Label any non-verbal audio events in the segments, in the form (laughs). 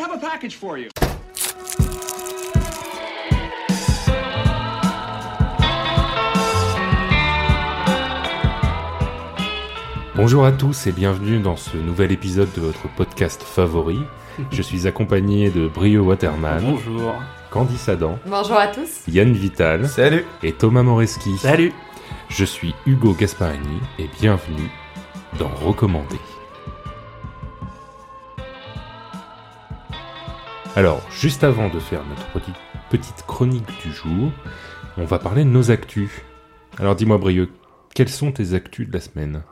have a package for you. Bonjour à tous et bienvenue dans ce nouvel épisode de votre podcast favori. (laughs) Je suis accompagné de Brio Waterman, Bonjour. Candice Adam, Bonjour à tous. Yann Vital Salut. et Thomas Moreski. Salut. Je suis Hugo Gasparini et bienvenue dans Recommandé. Alors, juste avant de faire notre petite, chronique du jour, on va parler de nos actus. Alors dis-moi Brieux, quelles sont tes actus de la semaine?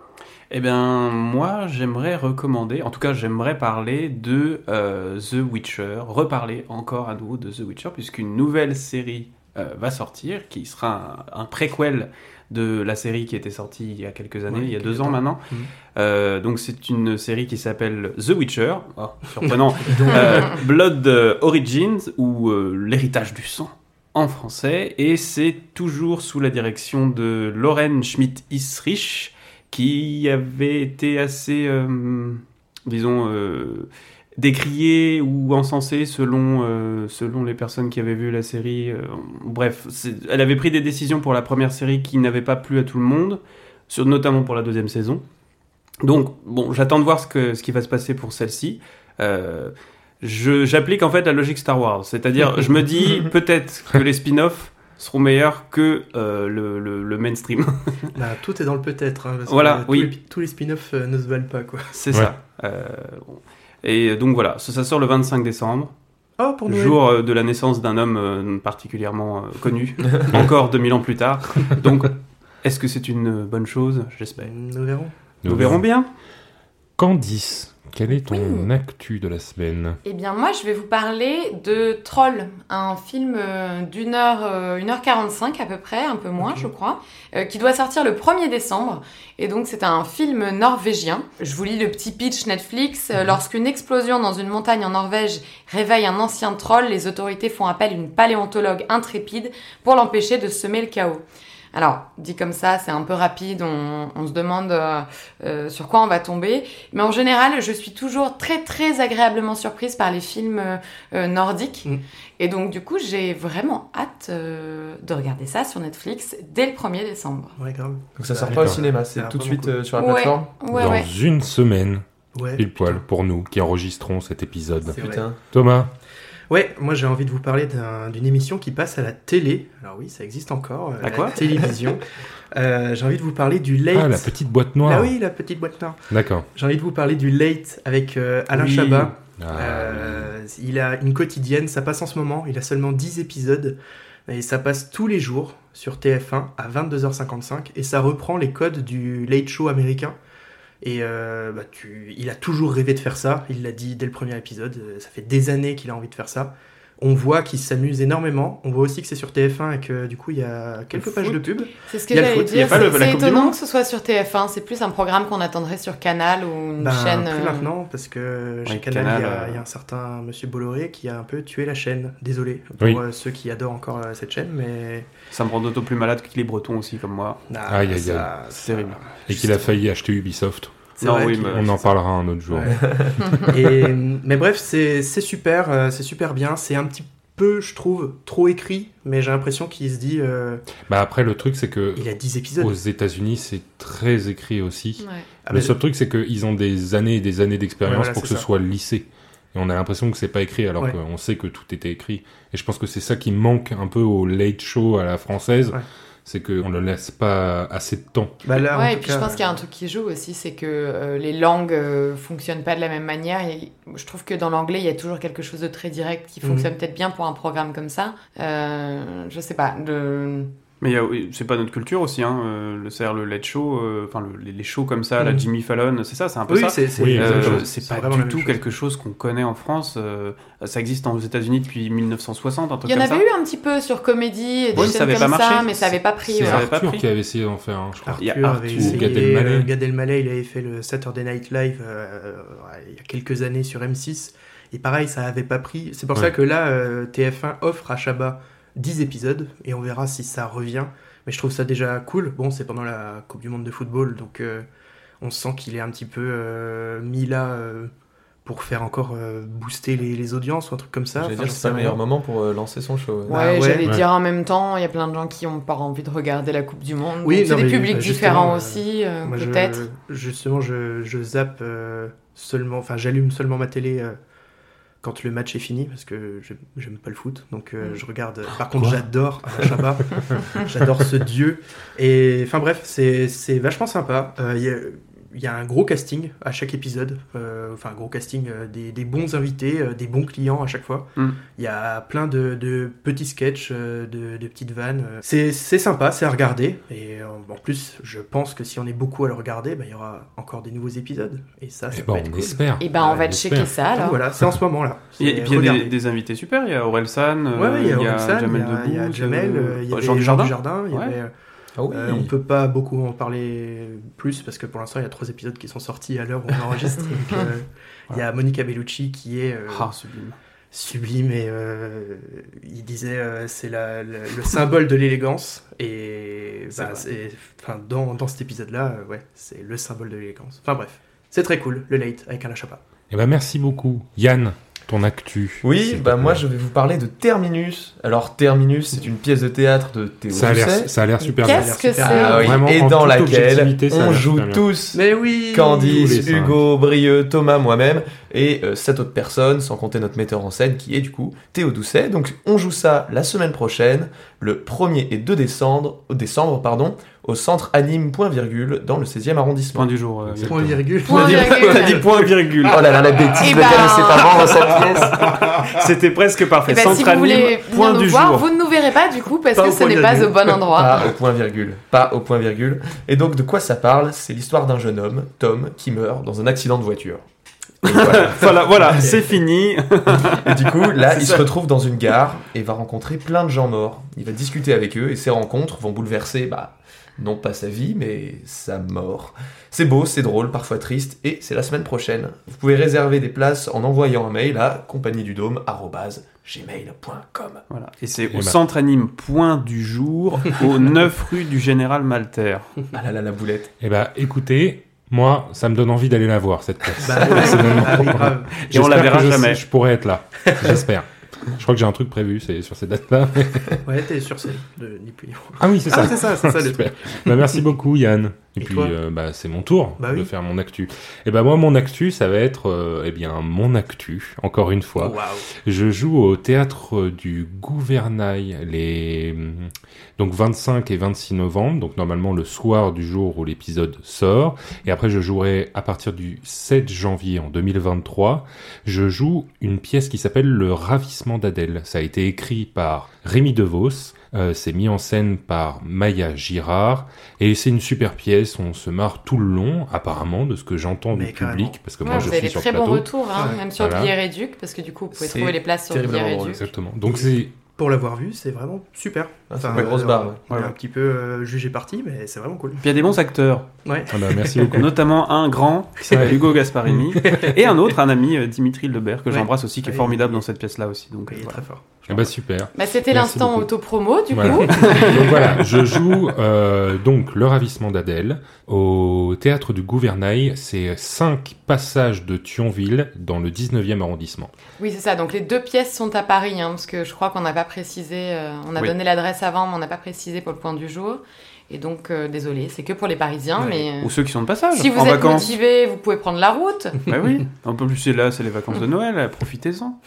Eh bien, moi, j'aimerais recommander, en tout cas, j'aimerais parler de euh, The Witcher, reparler encore à nouveau de The Witcher, puisqu'une nouvelle série euh, va sortir, qui sera un préquel de la série qui était sortie il y a quelques années, Ouais, il y a deux ans temps. maintenant. Mhm. Euh, donc, c'est une série qui s'appelle The Witcher, oh, surprenant, (laughs) euh, Blood Origins, ou euh, L'héritage du sang en français, et c'est toujours sous la direction de Lauren Schmidt-Isrich, qui avait été assez, disons, décriée ou encensée selon, euh, selon les personnes qui avaient vu la série. Euh, bref, elle avait pris des décisions pour la première série qui n'avaient pas plu à tout le monde, sur, notamment pour la deuxième saison. Donc, bon, j'attends de voir ce, que, ce qui va se passer pour celle-ci. Euh, je- J'applique en fait la logique Star Wars, c'est-à-dire je me dis (laughs) peut-être que les spin-offs seront meilleurs que euh, le, le- le mainstream. Bah, tout est dans le peut-être. hein, parce Voilà, que tous oui. les- tous les spin-offs euh, ne se valent pas, quoi. C'est Ouais. ça. Euh, bon. Et donc voilà, ça, ça sort le 25 décembre, Oh, pour Noël. jour euh, de la naissance d'un homme euh, particulièrement euh, connu, (laughs) encore 2000 ans plus tard. Donc, est-ce que c'est une bonne chose? J'espère. Nous verrons. Nous verrons bien. Candice, quel est ton Oui. actu de la semaine? Eh bien, moi, je vais vous parler de Troll, un film euh, d'une heure, euh, une heure 45 à peu près, un peu moins, je crois, euh, qui doit sortir le 1er décembre. Et donc, c'est un film norvégien. Je vous lis le petit pitch Netflix. Euh, Mhm. Lorsqu'une explosion dans une montagne en Norvège réveille un ancien troll, les autorités font appel à une paléontologue intrépide pour l'empêcher de semer le chaos. Alors, dit comme ça, c'est un peu rapide, on, on se demande euh, euh, sur quoi on va tomber. Mais en général, je suis toujours très très agréablement surprise par les films euh, nordiques. Mm. Et donc, du coup, j'ai vraiment hâte euh, de regarder ça sur Netflix dès le 1er décembre. Ouais, grave. Donc ça sort pas au cinéma, c'est tout de suite euh, sur la Ouais. plateforme. Ouais, Dans ouais. une semaine, Ouais. pile poil, pour nous qui enregistrons cet épisode. Putain. Thomas, Ouais, moi j'ai envie de vous parler d'un- d'une émission qui passe à la télé. Alors oui, ça existe encore. euh, À la quoi? télévision. (laughs) Euh, j'ai envie de vous parler du Late. ah la petite boîte noire. Ah oui, la petite boîte noire. D'accord. J'ai envie de vous parler du Late avec euh, Alain Oui. Chabat. Ah, Euh, il a une quotidienne, ça passe en ce moment, il a seulement 10 épisodes et ça passe tous les jours sur TF1 à 22h55 et ça reprend les codes du late show américain. Et euh, bah, tu, il a toujours rêvé de faire ça, il l'a dit dès le premier épisode, euh, ça fait des années qu'il a envie de faire ça. On voit qu'il s'amuse énormément, on voit aussi que c'est sur TF1 et que du coup il y a quelques pages de pub. C'est ce que j'allais dire. C'est étonnant que ce soit sur TF1. C'est plus un programme qu'on attendrait sur Canal ou une Ben, chaîne. plus euh, maintenant, parce que chez Ouais, Canal, il y, Canal, a, euh, il y a un certain monsieur Bolloré qui a un peu tué la chaîne. Désolé pour Oui. euh, ceux qui adorent encore cette chaîne, mais. Ça me rend d'autant plus malade que les Bretons aussi, comme moi. Ah, Aïe, aïe, ça- C'est terrible. Et qu'il a failli acheter Ubisoft. C'est Non, vrai oui, qu'il- mais- On en parlera un autre jour. Ouais. (laughs) Et, mais bref, c'est super, euh, c'est super bien. C'est un petit peu, je trouve, trop écrit, mais j'ai l'impression qu'il se dit. euh, Bah après le truc c'est que il a 10 épisodes. aux États-Unis c'est très écrit aussi. ouais. Ah, le seul truc c'est qu'ils ont des années et des années d'expérience Ouais, voilà, pour que ce soit lissé. Et on a l'impression que c'est pas écrit alors Ouais. qu'on sait que tout était écrit. Et je pense que c'est ça qui manque un peu au late show à la française. C'est qu'on ne laisse pas assez de temps. Bah là, en Ouais, et puis cas, je pense qu'il y a un truc qui joue aussi, c'est que euh, les langues euh, fonctionnent pas de la même manière. Et je trouve que dans l'anglais, il y a toujours quelque chose de très direct qui Mhm. fonctionne peut-être bien pour un programme comme ça. Euh, je sais pas. De... Mais c'est pas notre culture aussi, hein. euh, le, c'est-à-dire le late show, euh, enfin le- les, shows comme ça, la Mhm. Jimmy Fallon, c'est ça, c'est un peu Oui, ça. c'est c'est Oui, Euh, c'est pas vraiment du tout chose. quelque chose qu'on connaît en France. euh, ça existe aux États-Unis depuis 1960, un truc Il y en comme avait ça. eu un petit peu sur comédie et des Ouais, ça avait comme pas ça, mais ça avait pas pris. C'est ouais. Arthur qui avait essayé d'en faire un, je crois. Arthur, Il y a avait Arthur, essayé, Gad Elmaleh. euh, Gad Elmaleh, il avait fait le Saturday Night Live euh, il y a quelques années sur M6. Et pareil, ça avait pas pris. C'est pour Ouais. ça que là, euh, TF1 offre à Chabat 10 épisodes et on verra si ça revient. Mais je trouve ça déjà cool. Bon, c'est pendant la Coupe du Monde de football, donc euh, on sent qu'il est un petit peu euh, mis là euh, pour faire encore euh, booster les, les audiences ou un truc comme ça. J'allais Enfin, dire, c'est pas le meilleur moment pour euh, lancer son show. Ouais, ouais, j'allais ouais. dire en même temps, il y a plein de gens qui ont pas envie de regarder la Coupe du Monde. Oui, c'est des mais, publics différents aussi, euh, peut-être. justement, je, je zappe euh, seulement, enfin, j'allume seulement ma télé euh, quand le match est fini parce que j'aime- pas le foot. Donc, euh, Mm. je regarde. Par contre, j'adore Chabat. (laughs) j'adore ce dieu. Et enfin, bref, c'est c'est vachement sympa. Euh, Il y a- il a un gros casting à chaque épisode, Euh, enfin un gros casting, euh, des, des bons invités, euh, des bons clients à chaque fois. Mm. Il y a plein de, de petits sketchs, euh, de, de petites vannes. C'est c'est sympa, c'est à regarder. Et en plus, je pense que si on est beaucoup à le regarder, bah, il y aura encore des nouveaux épisodes. Et ça, ça Eh peut ben, être on cool. espère. Et ben, on Ouais, va on checker ça Donc alors. voilà, c'est en ce moment là. Et, et puis il y a des, des invités super. Il y a Aurel San, euh, Ouais, il y a Orelsan, Jamel il y a- il a Jamel, il y euh, avait Jean Jean Dujardin. Dujardin, il y Ouais. avait, euh, Ah oui. Euh, on peut pas beaucoup en parler plus parce que pour l'instant il y a trois épisodes qui sont sortis à l'heure où on enregistre. (laughs) Euh, Il y a Monica Bellucci qui est euh, Ah, sublime. sublime et euh, il disait euh, c'est la- la- le symbole de l'élégance et bah, enfin, dans, dans cet épisode là ouais c'est le symbole de l'élégance. Enfin bref c'est très cool le late avec un Chapa. Eh ben, merci beaucoup. Yann, ton actu. Oui, bah moi je vais vous parler de Terminus. Alors Terminus, c'est une pièce de théâtre de Théo Ça a l'air, Doucet. ça a l'air super Qu'est-ce bien. que c'est Ah oui, et dans laquelle on joue tous Mais oui Tous Candice, cinq. Hugo, Brieux, Thomas, moi-même et euh, sept autres personnes, sans compter notre metteur en scène qui est du coup Théo Doucet. Donc on joue ça la semaine prochaine, le 1er et 2 décembre, décembre pardon, au centre anime point virgule dans le 16e arrondissement. Point du jour. euh, point virgule. Point On a dit- virgule. on a dit point virgule. Oh là là, la bêtise, gars ne sait pas vendre sa pièce. (laughs) C'était presque parfait. Eh ben, si Centre vous anime, voulez point du voir, jour. vous ne nous verrez pas du coup parce Pas que ce n'est pas au bon endroit. Pas au point virgule. Pas au point virgule. Et donc de quoi ça parle? C'est l'histoire d'un jeune homme, Tom, qui meurt dans un accident de voiture. (laughs) Voilà. Voilà, voilà, c'est fini. Et du coup, là, il ça. se retrouve dans une gare et va rencontrer plein de gens morts. Il va discuter avec eux et ces rencontres vont bouleverser, bah, non pas sa vie, mais sa mort. C'est beau, c'est drôle, parfois triste, et c'est la semaine prochaine. Vous pouvez réserver des places en envoyant un mail à compagnie du dôme gmail.com. Voilà. Et c'est au centre anime point du jour, (laughs) au 9 rue du Général Malter. Ah là là, la boulette. Eh ben, écoutez, moi, ça me donne envie d'aller la voir, cette pièce. Bah, (laughs) ouais, ah grave. Et on la verra que je- jamais. Je pourrais être là. J'espère. Je crois que j'ai un truc prévu, c'est sur cette date-là. Ouais, t'es sur scène, de ni plus ni moins. Ah oui, c'est ça. Ah, c'est ça, c'est ça le Super. truc. Bah, merci beaucoup Yann. Et, Et puis euh, bah, c'est mon tour Bah de oui. faire mon actu. Et ben moi mon actu ça va être euh, eh bien mon actu encore une fois. Je joue au théâtre du Gouvernail les donc 25 et 26 novembre donc normalement le soir du jour où l'épisode sort et après je jouerai à partir du 7 janvier en 2023. Je joue une pièce qui s'appelle Le ravissement d'Adèle. Ça a été écrit par Rémi DeVos. Euh, c'est mis en scène par Maya Girard et c'est une super pièce. On se marre tout le long, apparemment, de ce que j'entends du carrément. public, parce que Ouais, moi je suis des sur très plateau. retours, hein, Ouais. même sur Voilà. Billet Réduc, parce que du coup, vous pouvez trouver les places sur Billet. Réduc. Exactement. Donc c'est Pour l'avoir vu, c'est vraiment super. Ah, c'est une grosse euh, barre, ouais. On est un petit peu euh, jugé parti, mais c'est vraiment cool. Puis il y a des bons acteurs, Ouais. ah bah, merci beaucoup. (laughs) notamment un grand qui s'appelle Ouais. Hugo Gasparini, (laughs) et un autre, un ami, euh, Dimitri Lebert, que Ouais. j'embrasse aussi, qui est formidable dans cette pièce-là aussi. Donc, euh, Il est voilà. très fort. Ah bah super. Bah, C'était l'instant auto-promo, du Voilà. coup. (laughs) donc voilà, je joue euh, donc Le Ravissement d'Adèle au théâtre du Gouvernail. C'est cinq passages de Thionville dans le 19e arrondissement. Oui, c'est ça. Donc les deux pièces sont à Paris, hein, parce que je crois qu'on n'a pas précisé. euh, on a Oui. donné l'adresse avant, mais on n'a pas précisé pour le point du jour. Et donc, euh, désolé, c'est que pour les Parisiens, Ouais. mais Ou ceux qui sont de passage, si vous en êtes vacances. motivé, vous pouvez prendre la route. (laughs) Bah oui, un peu plus c'est là, c'est les vacances de Noël, euh, profitez-en.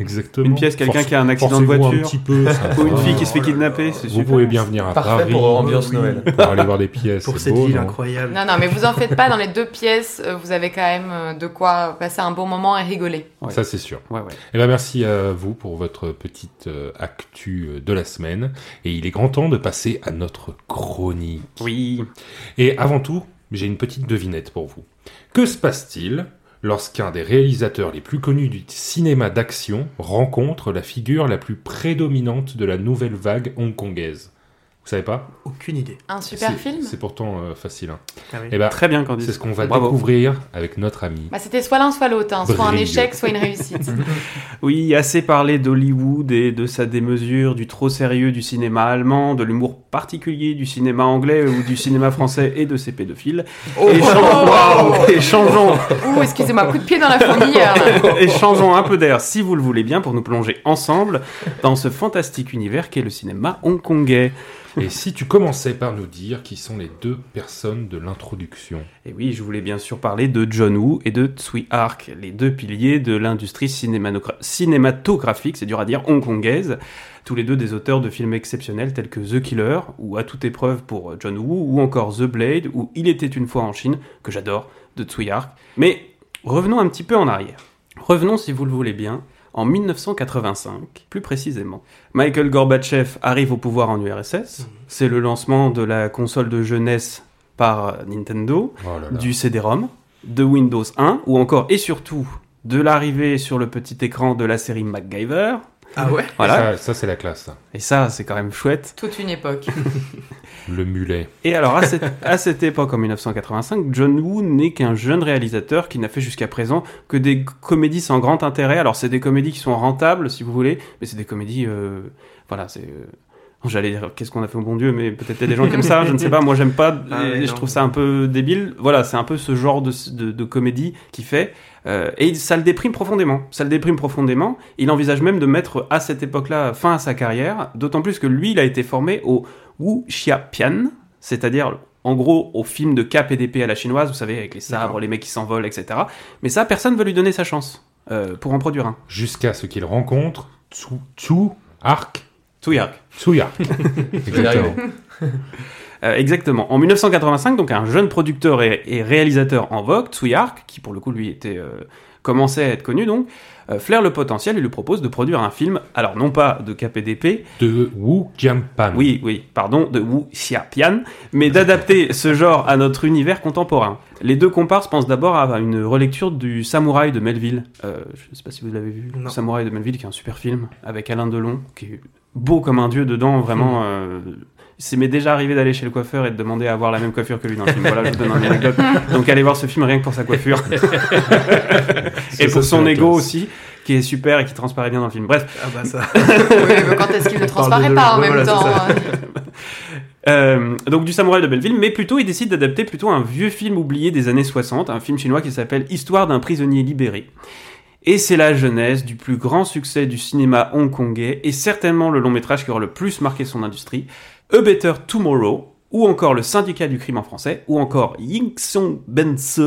Exactement. Une pièce, quelqu'un qui a un accident de forcez-vous un voiture. petit peu. ça (laughs) Ou une fille qui se fait kidnapper, c'est Vous super. pouvez bien venir à Parfait Paris. pour ambiance Oui. Noël. pour aller voir des pièces. Pour cette beau, ville non incroyable. Non, non, mais vous en faites pas. Dans les deux pièces, euh, vous avez quand même euh, de quoi passer un bon moment et rigoler. Ouais. Ça c'est sûr. Ouais, ouais. Eh ben merci à vous pour votre petite euh, actu de la semaine. Et il est grand temps de passer à notre chronique. Oui. Et avant tout, j'ai une petite devinette pour vous. Que se passe-t-il lorsqu'un des réalisateurs les plus connus du cinéma d'action rencontre la figure la plus prédominante de la nouvelle vague hongkongaise? Vous savez pas Aucune idée. Un super film C'est pourtant euh, facile. hein. Ah oui. Eh ben, Très bien, Candice. c'est ce qu'on va Bravo. découvrir avec notre ami. bah, C'était soit l'un, soit l'autre. hein. Soit un échec, soit une réussite. (laughs) Oui, assez parlé d'Hollywood et de sa démesure, du trop sérieux du cinéma allemand, de l'humour particulier du cinéma anglais ou du cinéma français et de ses pédophiles. et, changeons, et changeons, Ouh, excusez-moi, coup de pied dans la fourmilière. là. et changeons un peu d'air, si vous le voulez bien, pour nous plonger ensemble dans ce fantastique univers qu'est le cinéma hongkongais. Et si tu commençais par nous dire qui sont les deux personnes de l'introduction Et oui, je voulais bien sûr parler de John Woo et de Tsui Hark, les deux piliers de l'industrie cinématographique, c'est dur à dire, hongkongaise. Tous les deux des auteurs de films exceptionnels tels que The Killer, ou À toute épreuve pour John Woo, ou encore The Blade, ou Il était une fois en Chine, que j'adore, de Tsui Hark. Mais revenons un petit peu en arrière. Revenons, si vous le voulez bien, en 1985, plus précisément. Michael Gorbatchev arrive au pouvoir en URSS. C'est le lancement de la console de jeunesse par Nintendo Oh là là. du CD-ROM, de Windows 1, ou encore et surtout de l'arrivée sur le petit écran de la série MacGyver. Ah ouais Voilà. Ça, ça, c'est la classe. ça. Et ça, c'est quand même chouette. Toute une époque. (laughs) Le mulet. Et alors, à cette, à cette époque, en 1985, John Woo n'est qu'un jeune réalisateur qui n'a fait jusqu'à présent que des comédies sans grand intérêt. Alors, c'est des comédies qui sont rentables, si vous voulez, mais c'est des comédies... euh, voilà, c'est... euh, J'allais dire, qu'est-ce qu'on a fait au bon Dieu, mais peut-être il y a des gens qui aiment ça, je ne sais pas, moi j'aime pas, Ah et je trouve ça un peu débile. Voilà, c'est un peu ce genre de, de, de comédie qu'il fait, euh, et ça le déprime profondément. Ça le déprime profondément. Il envisage même de mettre à cette époque-là fin à sa carrière, d'autant plus que lui, il a été formé au Wu Xia Pian, c'est-à-dire en gros au film de cap et d'épée à la chinoise, vous savez, avec les sabres, les mecs qui s'envolent, etc. Mais ça, personne veut lui donner sa chance euh, pour en produire un. Jusqu'à ce qu'il rencontre Tsu, Tsu Ark. Touyark. Tsu Ark. (laughs) Exactement. Euh, exactement. En 1985, donc un jeune producteur et, et réalisateur en vogue, Tsui Hark, qui pour le coup lui était euh, commençait à être connu donc, euh, flaire le potentiel et lui propose de produire un film, alors non pas de KPDP, De Wu Jianpan. oui, oui, pardon, de Wu Xiapian, mais d'adapter (laughs) ce genre à notre univers contemporain. Les deux comparses pensent d'abord à une relecture du Samouraï de Melville. Euh, je ne sais pas si vous l'avez vu. Non. Le Samouraï de Melville, qui est un super film avec Alain Delon, qui est beau comme un dieu dedans, vraiment. euh, c'est m'est déjà arrivé d'aller chez le coiffeur et de demander à avoir la même coiffure que lui dans le film. Voilà, je vous donne une anecdote. (laughs) Donc allez voir ce film rien que pour sa coiffure. (laughs) (laughs) et pour son ego classe. aussi, qui est super et qui transparaît bien dans le film. Bref, Ah bah ça. oui, mais quand est-ce qu'il ne transparaît pas en même voilà, temps hein. Euh, donc du samouraï de Belleville, mais plutôt il décide d'adapter plutôt un vieux film oublié des années 60, un film chinois qui s'appelle Histoire d'un prisonnier libéré. Et c'est la jeunesse du plus grand succès du cinéma hongkongais, et certainement le long métrage qui aura le plus marqué son industrie, A Better Tomorrow, ou encore Le syndicat du crime en français, ou encore Ying Song Bense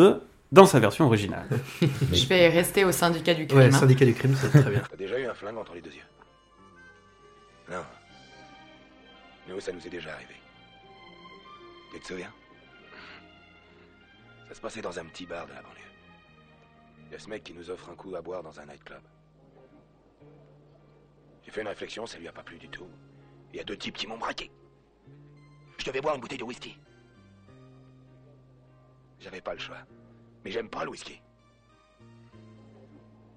dans sa version originale. (laughs) Je vais rester au syndicat du crime. Ouais, hein. syndicat du crime, c'est très bien. (laughs) T'as déjà eu un flingue entre les deux yeux? Non. Nous, ça nous est déjà arrivé? Tu te souviens? Ça se passait dans un petit bar de la banlieue. Il y a ce mec qui nous offre un coup à boire dans un nightclub. J'ai fait une réflexion, ça lui a pas plu du tout. Il y a deux types qui m'ont braqué. Je devais boire une bouteille de whisky. J'avais pas le choix. Mais j'aime pas le whisky.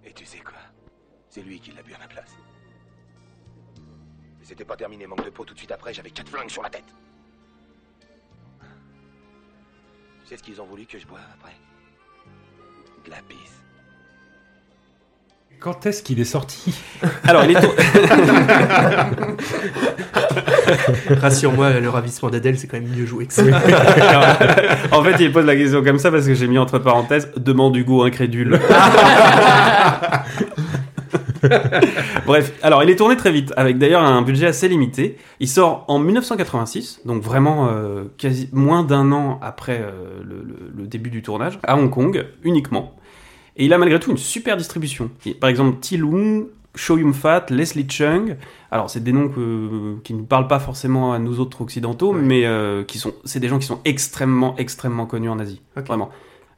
Et tu sais quoi? C'est lui qui l'a bu à ma place. Et c'était pas terminé, manque de peau, tout de suite après, j'avais quatre flingues sur la tête. Tu sais ce qu'ils ont voulu que je boive après? Quand est-ce qu'il est sorti (laughs) Alors il est (laughs) Rassure-moi, le ravissement d'Adèle, c'est quand même mieux joué que ça. (laughs) en fait, il pose la question comme ça parce que j'ai mis entre parenthèses demande Hugo incrédule. Bref, alors il est tourné très vite, avec d'ailleurs un budget assez limité. Il sort en 1986, donc vraiment euh, quasi moins d'un an après euh, le, le- le début du tournage, à Hong Kong uniquement. Et il a malgré tout une super distribution. Et, par exemple, Ti Lung, Cho Yum Fat, Leslie Chung. Alors c'est des noms que- qui ne parlent pas forcément à nous autres occidentaux, Ouais. mais euh, qui sont, c'est des gens qui sont extrêmement, extrêmement connus en Asie. Vraiment.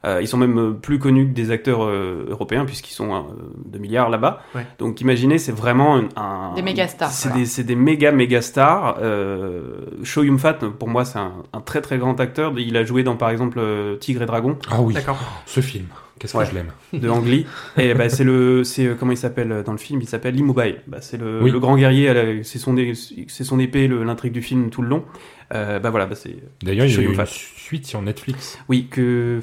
Euh, ils sont même euh, plus connus que des acteurs euh, européens puisqu'ils sont euh, 2 milliards là-bas. Ouais. Donc imaginez, c'est vraiment un, un- Des méga stars, C'est voilà. des, c'est des méga méga stars. Euh, Cho Yum Fat, pour moi, c'est un, un très très grand acteur. Il a joué dans par exemple Tigre et Dragon. Ah oui, D'accord. ce film. Qu'est-ce Ouais. que je l'aime de Ang Lee. Et bah, c'est le, c'est euh, comment il s'appelle euh, dans le film? Il s'appelle Immobile. Bah, c'est le, Oui. le grand guerrier. la- C'est son, c'est son épée, le- l'intrigue du film tout le long. Euh, bah voilà, bah, c'est D'ailleurs, il y a une suite sur Netflix oui que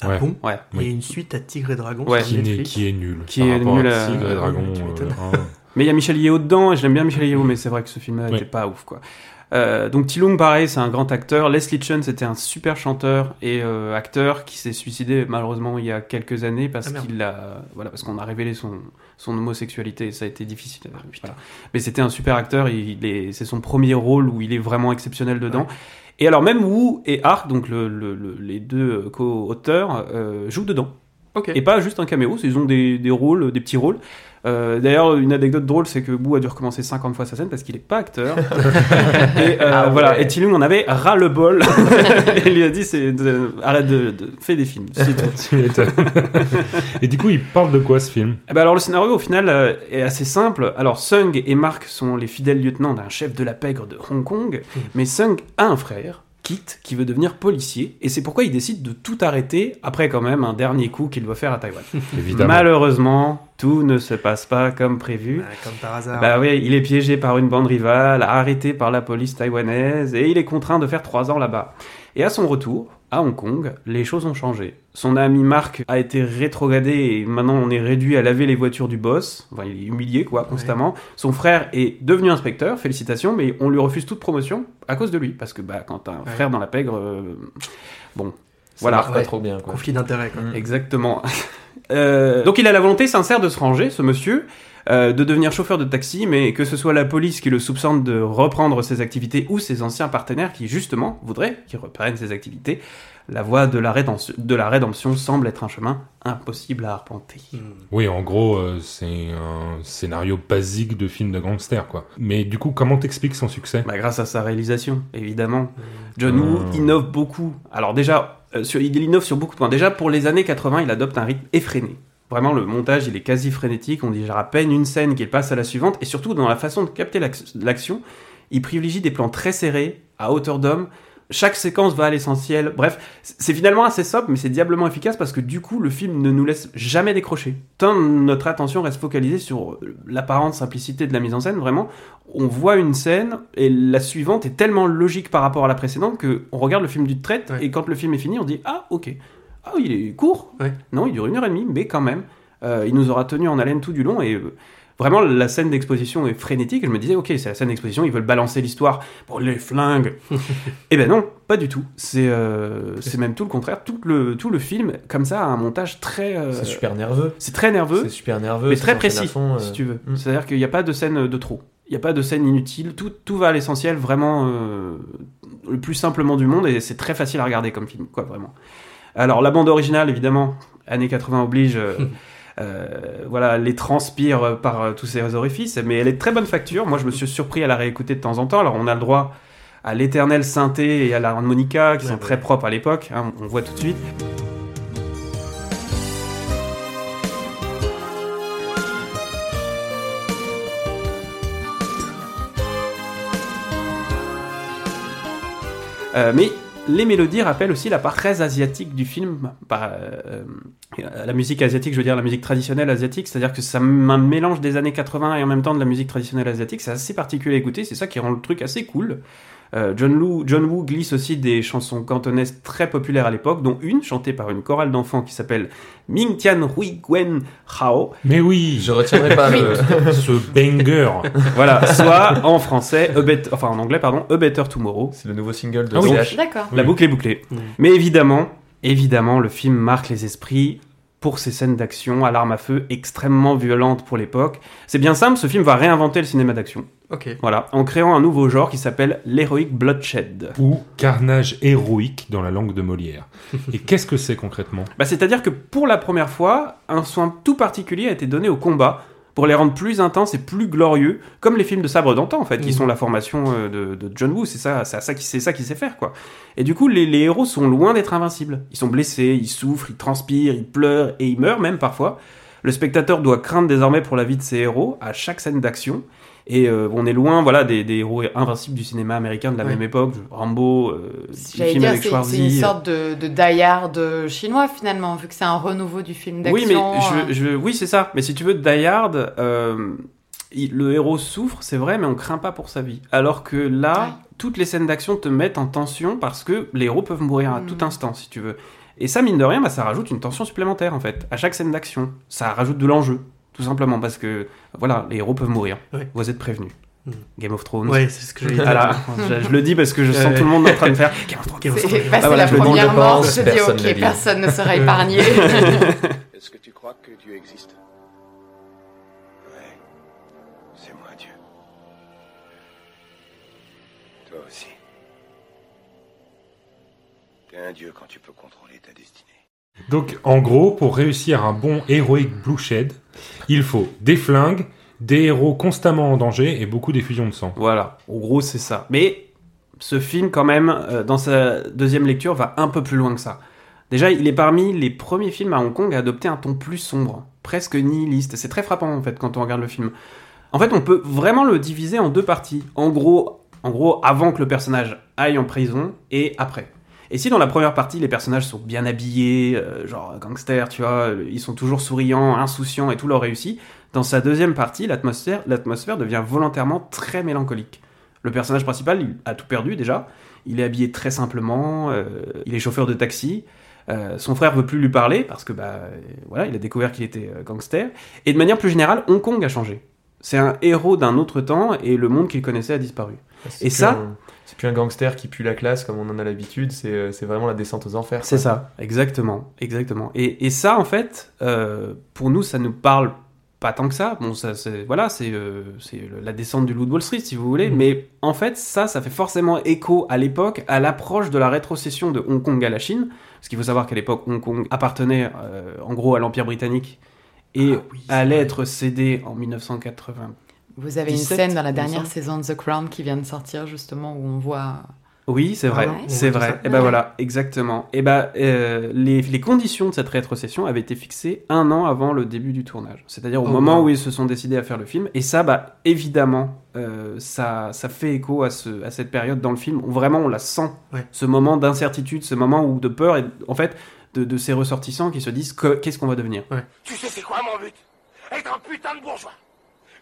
Ah Ouais. bon? Ouais. Il y a une suite à Tigre et Dragon Ouais. sur qui, Netflix? qui est nul. Qui est rapport nul à à- Tigre et Dragon. m'étonnes. euh, hein. Mais il y a Michel Yeo dedans, et je l'aime bien Michel Yeo, mais c'est vrai que ce film-là Oui. était pas ouf, quoi. Euh, donc Tilung, pareil, c'est un grand acteur. Leslie Chun, c'était un super chanteur et euh, acteur qui s'est suicidé malheureusement il y a quelques années parce Ah, qu'il a, voilà, parce qu'on a révélé son son homosexualité. Et ça a été difficile. voilà. Mais c'était un super acteur. Il, il est, c'est son premier rôle où il est vraiment exceptionnel dedans. Et alors même Wu et Ark, donc le, le- le- les deux euh, co-auteurs, euh, jouent dedans. Et pas juste un caméo, ils ont des, des rôles, des petits rôles. Euh, D'ailleurs, une anecdote drôle, c'est que Boo a dû recommencer 50 fois sa scène parce qu'il est pas acteur. (laughs) et euh, Ah ouais. voilà. Et Tilung en avait ras le bol. et (laughs) il lui a dit c'est de- arrête de, de fais des films. (laughs) Et du coup, il parle de quoi ce film? Eh ben alors le scénario au final euh, est assez simple. Alors Sung et Mark sont les fidèles lieutenants d'un chef de la pègre de Hong Kong, mais Sung a un frère, Kit, qui veut devenir policier, et c'est pourquoi il décide de tout arrêter après quand même un dernier coup qu'il doit faire à Taïwan. (laughs) Évidemment. Malheureusement, tout ne se passe pas comme prévu. Bah, comme par hasard. Bah oui, il est piégé par une bande rivale, arrêté par la police taïwanaise, et il est contraint de faire trois ans là-bas. Et à son retour, à Hong Kong, les choses ont changé. Son ami Mark a été rétrogradé et maintenant on est réduit à laver les voitures du boss. Enfin, il est humilié, quoi, constamment. Son frère est devenu inspecteur, félicitations, mais on lui refuse toute promotion à cause de lui. Parce que, bah, quand t'as un Ouais. frère dans la pègre, euh, bon, Ça voilà. marche pas Ouais. trop bien, quoi. Conflit quoi. Mm. Exactement. (laughs) Euh, donc il a la volonté sincère de se ranger, ce monsieur, euh, de devenir chauffeur de taxi, mais que ce soit la police qui le soupçonne de reprendre ses activités ou ses anciens partenaires qui justement voudraient qu'il reprenne ses activités, la voie de la, rédemption, de la rédemption semble être un chemin impossible à arpenter. Hmm. Oui, en gros, euh, c'est un scénario basique de film de gangster, quoi. Mais du coup, comment t'expliques son succès? Bah, grâce à sa réalisation, évidemment. John Woo Hmm. innove beaucoup. Alors déjà, euh, sur, il innove sur beaucoup de points. Déjà, pour les années 80, il adopte un rythme effréné. Vraiment, le montage, il est quasi frénétique. On digère à peine une scène qu'il passe à la suivante. Et surtout, dans la façon de capter l'ac- l'action, il privilégie des plans très serrés, à hauteur d'homme. Chaque séquence va à l'essentiel. Bref, c'est finalement assez sobre, mais c'est diablement efficace parce que du coup, le film ne nous laisse jamais décrocher. Tant notre attention reste focalisée sur euh, l'apparente simplicité de la mise en scène, vraiment, on voit une scène et la suivante est tellement logique par rapport à la précédente que on regarde le film du trait Ouais. et quand le film est fini, on dit ah ok, ah il est court, Ouais. non il dure une heure et demie, mais quand même, euh, il nous aura tenu en haleine tout du long et euh, Vraiment, la scène d'exposition est frénétique. Je me disais, ok, c'est la scène d'exposition, ils veulent balancer l'histoire pour les flingues. (laughs) Eh ben non, pas du tout. C'est euh, c'est même tout le contraire. Tout le, tout le film, comme ça, a un montage très. euh, C'est super nerveux. C'est très nerveux C'est super nerveux. mais très précis, fond, euh. si tu veux. Mm. C'est-à-dire qu'il n'y a pas de scène de trop. Il n'y a pas de scène inutile. Tout, tout va à l'essentiel, vraiment le plus simplement du monde, et c'est très facile à regarder comme film, quoi, vraiment. Alors, la bande originale, évidemment, années 80 oblige. euh, (laughs) euh, voilà, les transpire par euh, tous ces orifices, mais elle est de très bonne facture. Moi, je me suis surpris à la réécouter de temps en temps. Alors, on a le droit à l'éternel synthé et à l'harmonica, qui Ouais, sont ouais. très propres à l'époque, hein, on voit tout de suite. Euh, mais les mélodies rappellent aussi la part très asiatique du film. Par, euh, la musique asiatique, je veux dire la musique traditionnelle asiatique, c'est-à-dire que ça un mélange des années 80 et en même temps de la musique traditionnelle asiatique. C'est assez particulier à écouter, c'est ça qui rend le truc assez cool. Euh, John, Woo, John Woo glisse aussi des chansons cantonaises très populaires à l'époque, dont une chantée par une chorale d'enfants qui s'appelle Ming Tian Hui Gwen Hao. Mais oui, Je retiendrai pas (laughs) le. ce banger. Voilà, soit en français, A Bet- enfin en anglais, pardon, A Better Tomorrow. C'est le nouveau single de Ah oui. D'accord. La boucle est bouclée. Mm. Mais évidemment, évidemment, le film marque les esprits pour ses scènes d'action à l'arme à feu extrêmement violentes pour l'époque. C'est bien simple, ce film va réinventer le cinéma d'action. Ok. Voilà, en créant un nouveau genre qui s'appelle l'heroic bloodshed. Ou carnage héroïque dans la langue de Molière. Et (laughs) qu'est-ce que c'est concrètement? Bah, c'est-à-dire que pour la première fois, un soin tout particulier a été donné au combat pour les rendre plus intenses et plus glorieux, comme les films de sabre d'antan en fait, qui Mhm. sont la formation euh, de, de John Woo. C'est ça, c'est ça qui c'est ça qu'il sait faire quoi. Et du coup, les, les héros sont loin d'être invincibles. Ils sont blessés, ils souffrent, ils transpirent, ils pleurent et ils meurent même parfois. Le spectateur doit craindre désormais pour la vie de ses héros à chaque scène d'action. Et euh, on est loin, voilà, des, des héros invincibles du cinéma américain de la Ouais. même époque, Rambo, euh, dire, avec c'est c'est une Schwarzy. sorte de, de Die Hard euh, chinois finalement, vu que c'est un renouveau du film Oui, mais d'action. euh. je, je- oui, c'est ça. Mais si tu veux, Die Hard, euh, il- le héros souffre, c'est vrai, mais on craint pas pour sa vie. Alors que là, Ouais. toutes les scènes d'action te mettent en tension parce que les héros peuvent mourir à Mm. tout instant, si tu veux. Et ça, mine de rien, bah, ça rajoute une tension supplémentaire, en fait, à chaque scène d'action. Ça rajoute de l'enjeu, tout simplement, parce que, voilà, les héros peuvent mourir. Ouais. Vous êtes prévenus. Mm. Game of Thrones. Ouais, c'est ce que. Voilà, je, je le dis parce que je sens tout le monde en train de faire Game of Thrones. Game of C'est Thrones. passer Ah, voilà, la je le dis, première mort, je me dis ok, personne ne sera épargné. (laughs) Est-ce que tu crois que Dieu existe? Ouais. C'est moi, Dieu. Toi aussi. T'es un Dieu quand tu peux contrôler ta destinée. Donc, en gros, pour réussir un bon Heroic Blueshed, il faut des flingues, des héros constamment en danger et beaucoup d'effusions de sang. Voilà, en gros c'est ça. Mais ce film quand même, euh, dans sa deuxième lecture, va un peu plus loin que ça. Déjà, il est parmi les premiers films à Hong Kong à adopter un ton plus sombre, presque nihiliste. C'est très frappant en fait quand on regarde le film. En fait, on peut vraiment le diviser en deux parties. En gros, en gros, avant que le personnage aille en prison et après. Et si dans la première partie, les personnages sont bien habillés, euh, genre gangsters, tu vois, ils sont toujours souriants, insouciants et tout leur réussit, dans sa deuxième partie, l'atmosphère, devient volontairement très mélancolique. Le personnage principal, il a tout perdu déjà. Il est habillé très simplement, euh, il est chauffeur de taxi. euh, son frère veut plus lui parler parce que bah voilà, il a découvert qu'il était gangster. Et de manière plus générale, Hong Kong a changé. C'est un héros d'un autre temps et le monde qu'il connaissait a disparu. Et ça- C'est plus un gangster qui pue la classe comme on en a l'habitude, c'est euh, c'est vraiment la descente aux enfers. C'est ça, exactement, exactement. Et, et ça, en fait, euh, pour nous, ça nous parle pas tant que ça. Bon, ça, c'est voilà, c'est euh, c'est la descente du loup de Wall Street, si vous voulez. Mhm. Mais en fait, ça, ça fait forcément écho à l'époque, à l'approche de la rétrocession de Hong Kong à la Chine. Parce qu'il faut savoir qu'à l'époque, Hong Kong appartenait, euh, en gros, à l'Empire britannique et Ah oui, allait vrai. être cédé en 1980. Vous avez une 17, scène dans la dernière saison de The Crown qui vient de sortir justement où on voit. Oui, c'est vrai, Ah ouais c'est vrai. Et ben Ouais. voilà, exactement. Et ben euh, les, les conditions de cette rétrocession avaient été fixées un an avant le début du tournage, c'est-à-dire au Oh, moment wow. où ils se sont décidés à faire le film. Et ça, bah évidemment, euh, ça, ça fait écho à, ce, à cette période dans le film où vraiment on la sent, Ouais. ce moment d'incertitude, ce moment où de peur et en fait de, de ces ressortissants qui se disent que- qu'est-ce qu'on va devenir? Tu sais c'est quoi mon but? Être un putain de bourgeois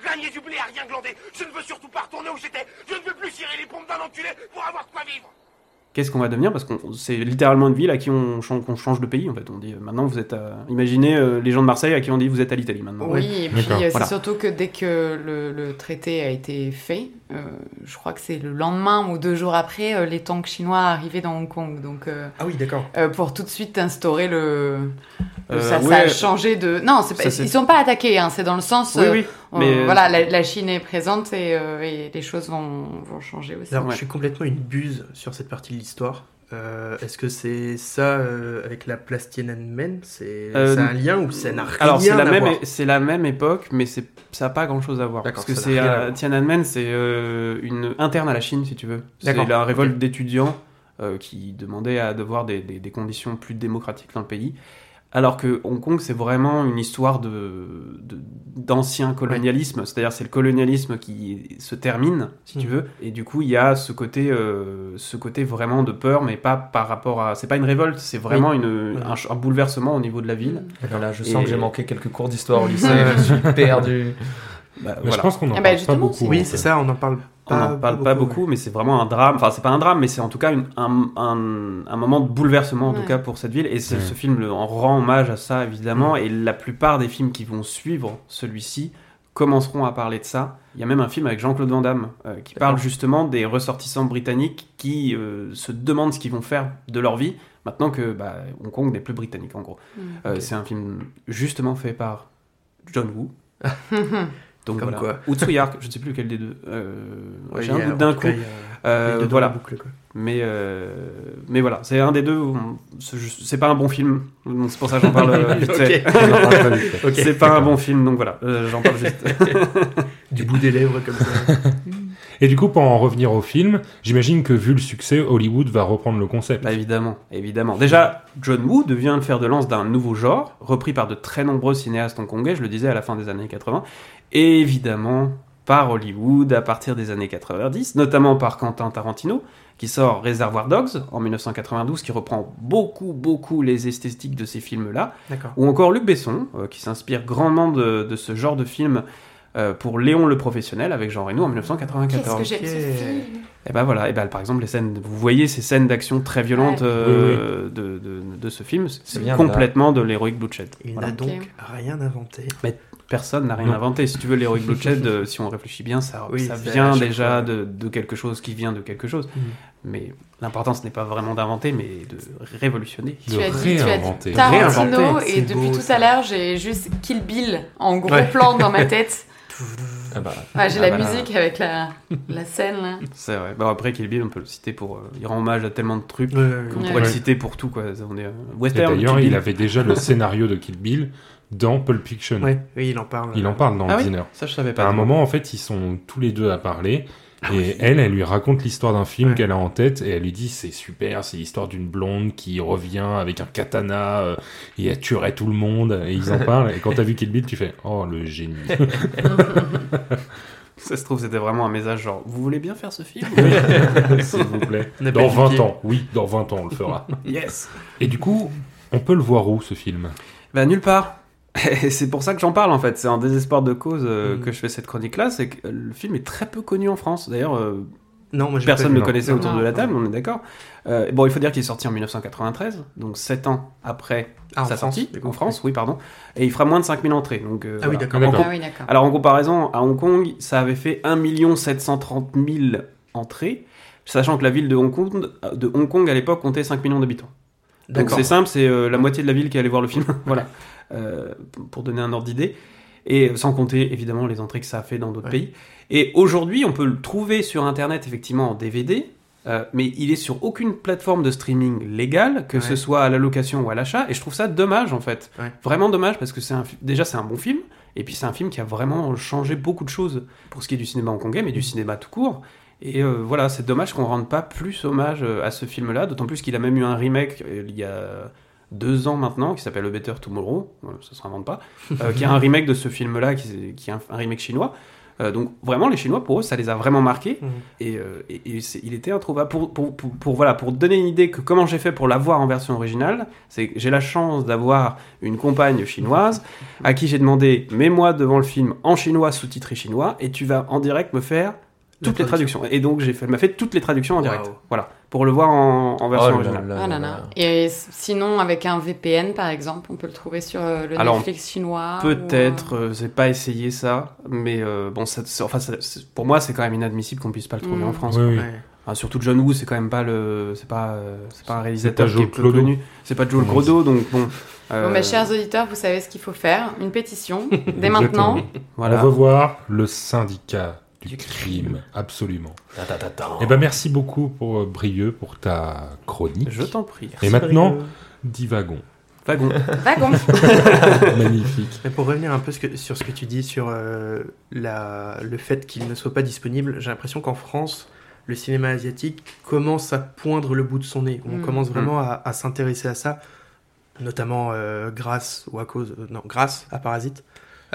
Gagner du blé à rien glander Je ne veux surtout pas retourner où j'étais Je ne veux plus cirer les pompes d'un enculé pour avoir de quoi vivre Qu'est-ce qu'on va devenir Parce que c'est littéralement une ville à qui on change, de pays en fait. On dit euh, maintenant vous êtes à... Imaginez euh, les gens de Marseille à qui on dit vous êtes à l'Italie maintenant. Oui, et puis euh, c'est Voilà. surtout que dès que le, le traité a été fait, euh, je crois que c'est le lendemain ou deux jours après, euh, les tanks chinois arrivaient dans Hong Kong. Donc, euh, Ah oui, d'accord. euh, pour tout de suite instaurer le. le- Euh, ça, ça ouais. a changé de. Non, c'est pas... Ça, c'est- ils sont pas attaqués, hein, c'est dans le sens. Oui, euh, oui. Euh, mais- Voilà, la, la Chine est présente et, euh, et les choses vont, vont changer aussi. Alors, Ouais. je suis complètement une buse sur cette partie de l'histoire. Euh, Est-ce que c'est ça euh, avec la place Tiananmen? C'est Euh, un lien ou ça n'a rien Alors c'est la à même voir? c'est la même époque mais c'est ça n'a pas grand chose à voir parce que c'est euh. Tiananmen c'est euh, une interne à la Chine si tu veux. C'est la révolte ok. d'étudiants euh, qui demandait à devoir des, des, des conditions plus démocratiques dans le pays. Alors que Hong Kong, c'est vraiment une histoire de de- d'ancien colonialisme, c'est-à-dire c'est le colonialisme qui se termine, si tu Mhm. veux, et du coup il y a ce côté, euh, ce côté vraiment de peur, mais pas par rapport à, c'est pas une révolte, c'est vraiment une, Ouais. un, bouleversement au niveau de la ville. Voilà, je sens Et- que j'ai manqué quelques cours d'histoire au lycée, je suis perdu. (laughs) Bah, Mais voilà. je pense qu'on en ben, parle pas beaucoup. c'est- Oui, c'est ça, on en parle On n'en parle pas beaucoup, mais c'est vraiment un drame. Enfin, c'est pas un drame, mais c'est en tout cas une- un, un- un moment de bouleversement, en tout cas, pour cette ville. Et ce, Ouais. ce film le- en rend hommage à ça, évidemment. Et la plupart des films qui vont suivre celui-ci commenceront à parler de ça. Il y a même un film avec Jean-Claude Van Damme euh, qui parle justement des ressortissants britanniques qui euh, se demandent ce qu'ils vont faire de leur vie maintenant que bah, Hong Kong n'est plus britannique, en gros. Mm. Euh. C'est un film justement fait par John Woo. (laughs) Donc Comme voilà. quoi. Ou Tsuyark, je ne sais plus lequel des deux. Euh, Ouais, J'ai un a- doute d'un coup. cas, Euh, les deux dans voilà. la boucle, quoi. Mais, euh, mais voilà, c'est un des deux. on- C'est pas un bon film, c'est pour ça que j'en parle euh, (laughs) vite fait. C'est pas un bon film, donc voilà, euh, j'en parle juste. (laughs) Du bout des lèvres comme ça. (laughs) Et du coup, pour en revenir au film, j'imagine que vu le succès, Hollywood va reprendre le concept. Bah évidemment, évidemment. Déjà, John Woo devient le fer de lance d'un nouveau genre, repris par de très nombreux cinéastes hongkongais, je le disais à la fin des années 80. Et évidemment, par Hollywood à partir des années 90, notamment par Quentin Tarantino, qui sort Reservoir Dogs en 1992, qui reprend beaucoup, beaucoup les esthétiques de ces films-là, D'accord. ou encore Luc Besson, euh, qui s'inspire grandement de, de ce genre de film euh, pour Léon le Professionnel avec Jean Reno en Qu'est-ce 1994. que j'aime Ok. ce film? Et ben voilà, et ben par exemple les scènes, vous voyez ces scènes d'action très violentes Ouais. euh, De, de, de ce film, c'est complètement de l'Heroic Bloodshed. Il Voilà. n'a donc rien inventé. Personne n'a rien Non. inventé. Si tu veux l'Heroic Bloodshed, euh, si on réfléchit bien, ça, Oui, ça vient déjà de, de quelque chose qui vient de quelque chose. Mhm. Mais l'important ce n'est pas vraiment d'inventer, mais de révolutionner. De Tu as dit, tu as réinventer. dit Tarantino Réinventer, et depuis beau, tout ça. à l'heure j'ai juste Kill Bill en gros Ouais. plan dans ma tête. (laughs) Ah bah, Ouais, j'ai Ah la bah là. musique avec la, la scène là. C'est vrai. Bon, après, Kill Bill, on peut le citer pour. euh, il rend hommage à tellement de trucs. Ouais, ouais, On ouais. pourrait Ouais. le citer pour tout, quoi. On est, euh, western. d'ailleurs, il Bill. avait déjà le scénario de Kill Bill dans Pulp Fiction. Ouais, oui, il en parle. Il en parle dans Ah le oui dîner. Ça, je savais pas. À un moment, en fait, ils sont tous les deux à parler. Ah et oui. elle, elle lui raconte l'histoire d'un film Ouais. qu'elle a en tête. Et elle lui dit c'est super, c'est l'histoire d'une blonde qui revient avec un katana euh, et elle tuerait tout le monde. Et ils en (laughs) parlent. Et quand t'as vu Kill Bill, tu fais oh le génie. (laughs) Ça se trouve, c'était vraiment un message genre Vous voulez bien faire ce film (laughs) S'il vous plaît. Dans pas 20 éduqué. ans. Oui, dans 20 ans, on le fera. Yes Et du coup, on peut le voir où ce film? Bah, nulle part. Et c'est pour ça que j'en parle en fait. C'est en désespoir de cause euh, Mm. que je fais cette chronique-là. C'est que euh, le film est très peu connu en France. D'ailleurs, euh, Non, moi j'ai personne ne le connaissait Non. autour Non. de la table, on est d'accord. Euh, bon, il faut dire qu'il est sorti en 1993, donc 7 ans après Ah, sa France, sortie, en France, oui, pardon. Et il fera moins de 5000 entrées. Donc, euh, Ah oui, voilà. d'accord. D'accord. Ah oui. Alors en comparaison, à Hong Kong, ça avait fait 1 730 000 entrées, sachant que la ville de Hong Kong, de Hong Kong à l'époque comptait 5 millions d'habitants. Donc c'est simple, c'est euh, la moitié de la ville qui allait voir le film, (laughs) voilà, Euh, pour donner un ordre d'idée. Et sans compter évidemment les entrées que ça a fait dans d'autres Ouais. pays. Et aujourd'hui, on peut le trouver sur internet effectivement en DVD, euh, mais il est sur aucune plateforme de streaming légale, que Ouais. ce soit à la location ou à l'achat. Et je trouve ça dommage en fait, Ouais. vraiment dommage parce que c'est un, déjà c'est un bon film. Et puis c'est un film qui a vraiment changé beaucoup de choses pour ce qui est du cinéma hongkongais, mais du cinéma tout court. Et euh, voilà, c'est dommage qu'on rende pas plus hommage euh, à ce film-là, d'autant plus qu'il a même eu un remake euh, il y a deux ans maintenant, qui s'appelle A Better Tomorrow, ça se réinvente pas, euh, qui est un (laughs) remake de ce film-là, qui, qui est un, un remake chinois. Euh, donc vraiment, les Chinois, pour eux, ça les a vraiment marqués. Mhm. Et, euh, et- et c'est- il était introuvable. Pour, pour, pour, pour- voilà, pour donner une idée que comment j'ai fait pour l'avoir en version originale, c'est que j'ai la chance d'avoir une compagne chinoise à qui j'ai demandé mets-moi devant le film en chinois sous-titré chinois et tu vas en direct me faire toutes les traductions. Et donc j'ai fait, elle m'a fait toutes les traductions en direct. Voilà, pour le voir en, en version oh originale. là Ah là là là. là. Et sinon, avec un VPN par exemple, on peut le trouver sur euh, le Alors, Netflix chinois. Peut-être, ou, euh, euh, j'ai pas essayé ça, mais euh, bon, ça, c'est- enfin, ça- c'est- pour moi, c'est quand même inadmissible qu'on puisse pas le trouver Mm. en France. Oui, oui. Enfin, surtout John Woo, c'est quand même pas le, c'est pas, euh, c'est pas un réalisateur pas qui est connu. C'est pas Joel Crodo, donc bon. euh, Bon, mes chers auditeurs, vous savez ce qu'il faut faire. Une pétition, dès (laughs) maintenant. Voilà. On veut voir le syndicat du crime, absolument. Ta, ta, ta, ta. Eh ben merci beaucoup pour euh, Brieux pour ta chronique. Je t'en prie. Et maintenant, divagons. Wagon. (laughs) Wagon. (laughs) Magnifique. Mais pour revenir un peu ce que- sur ce que tu dis sur euh, la, le fait qu'il ne soit pas disponible, j'ai l'impression qu'en France, le cinéma asiatique commence à poindre le bout de son nez. On Mm. commence vraiment à, à s'intéresser à ça, notamment euh, grâce ou à cause, euh, non, grâce à Parasite,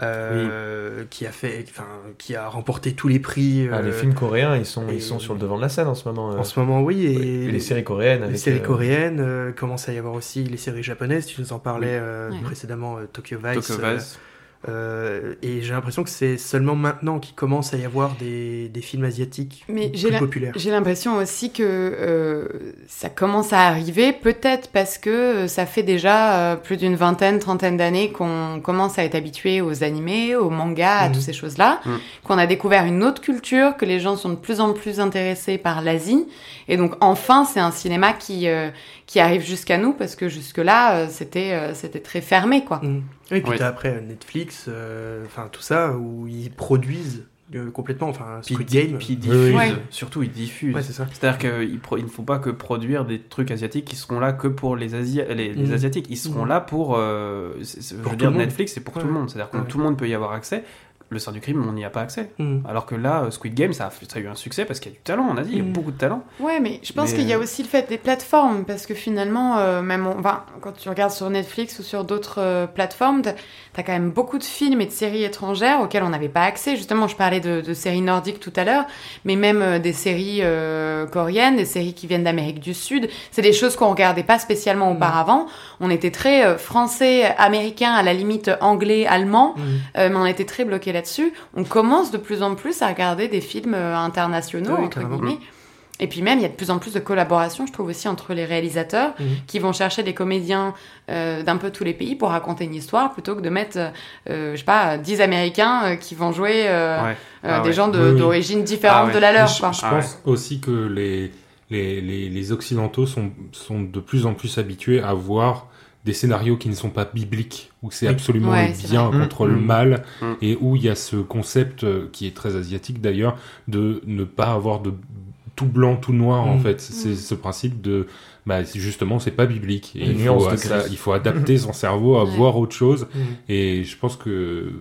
euh, qui a fait, enfin, qui a remporté tous les prix. Ah, les euh, films coréens, ils sont, et- ils sont sur le devant de la scène en ce moment. euh. En ce moment, oui, et, Et les séries coréennes. les avec, séries euh, coréennes, euh, commence à y avoir aussi les séries japonaises. Tu nous en parlais euh, précédemment, euh, Tokyo Vice. Tokyo euh, Vice. Euh, et j'ai l'impression que c'est seulement maintenant qu'il commence à y avoir des, des films asiatiques Mais j'ai plus la- populaires. J'ai l'impression aussi que euh, ça commence à arriver, peut-être parce que euh, ça fait déjà euh, plus d'une vingtaine, trentaine d'années qu'on commence à être habitué aux animés, aux mangas, à Mhm. toutes ces choses-là, Mhm. qu'on a découvert une autre culture, que les gens sont de plus en plus intéressés par l'Asie, et donc enfin c'est un cinéma qui euh, qui arrive jusqu'à nous parce que jusque-là euh, c'était euh, c'était très fermé quoi. Et puis Oui. t'as après Netflix, euh, enfin tout ça, où ils produisent euh, complètement, enfin Puis, Squid Game. puis ils diffusent. Ouais. Surtout, ils diffusent. Ouais. C'est-à-dire qu'ils ils ne font pas que produire des trucs asiatiques qui seront là que pour les, Asi- les, les Mhm. Asiatiques. Ils seront Mhm. là pour. euh, je Pour veux dire. Netflix, c'est pour tout le monde. C'est-à-dire que Ouais. tout le monde peut y avoir accès. Le sein du crime, on n'y a pas accès. Mm. Alors que là, euh, Squid Game, ça a, fait- ça a eu un succès parce qu'il y a du talent, on a dit, il y a Mm. beaucoup de talent. Ouais, mais je pense Mais- qu'il y a aussi le fait des plateformes, parce que finalement, euh, même on- enfin, quand tu regardes sur Netflix ou sur d'autres euh, plateformes, t'as as quand même beaucoup de films et de séries étrangères auxquelles on n'avait pas accès. Justement, je parlais de, de séries nordiques tout à l'heure, mais même euh, des séries euh, coréennes, des séries qui viennent d'Amérique du Sud. C'est des choses qu'on regardait pas spécialement Mm. auparavant. On était très euh, français, américain, à la limite anglais, allemand. Euh, mais on était très bloqué là-dessus. On commence de plus en plus à regarder des films euh, internationaux, Oui, entre carrément. guillemets. Et puis même, il y a de plus en plus de collaborations, je trouve aussi, entre les réalisateurs Mhm. qui vont chercher des comédiens euh, d'un peu tous les pays pour raconter une histoire, plutôt que de mettre, euh, je sais pas, 10 Américains euh, qui vont jouer euh, Ouais. euh, Ah des ouais. gens de- Oui, oui. d'origine différente Ah de la leur. je, quoi. je Ah pense aussi que les, les, les, les Occidentaux sont, sont de plus en plus habitués à voir des scénarios qui ne sont pas bibliques, où c'est Oui. absolument Ouais, le bien vrai. contre le mal, Mm. et où il y a ce concept euh, qui est très asiatique d'ailleurs, de ne pas avoir de tout blanc, tout noir en Mm. fait. C'est Mm. ce principe de, bah, justement, c'est pas biblique. Et il, faut, de ça- gris. il faut adapter son cerveau à Ouais. voir autre chose. Mm. Et je pense que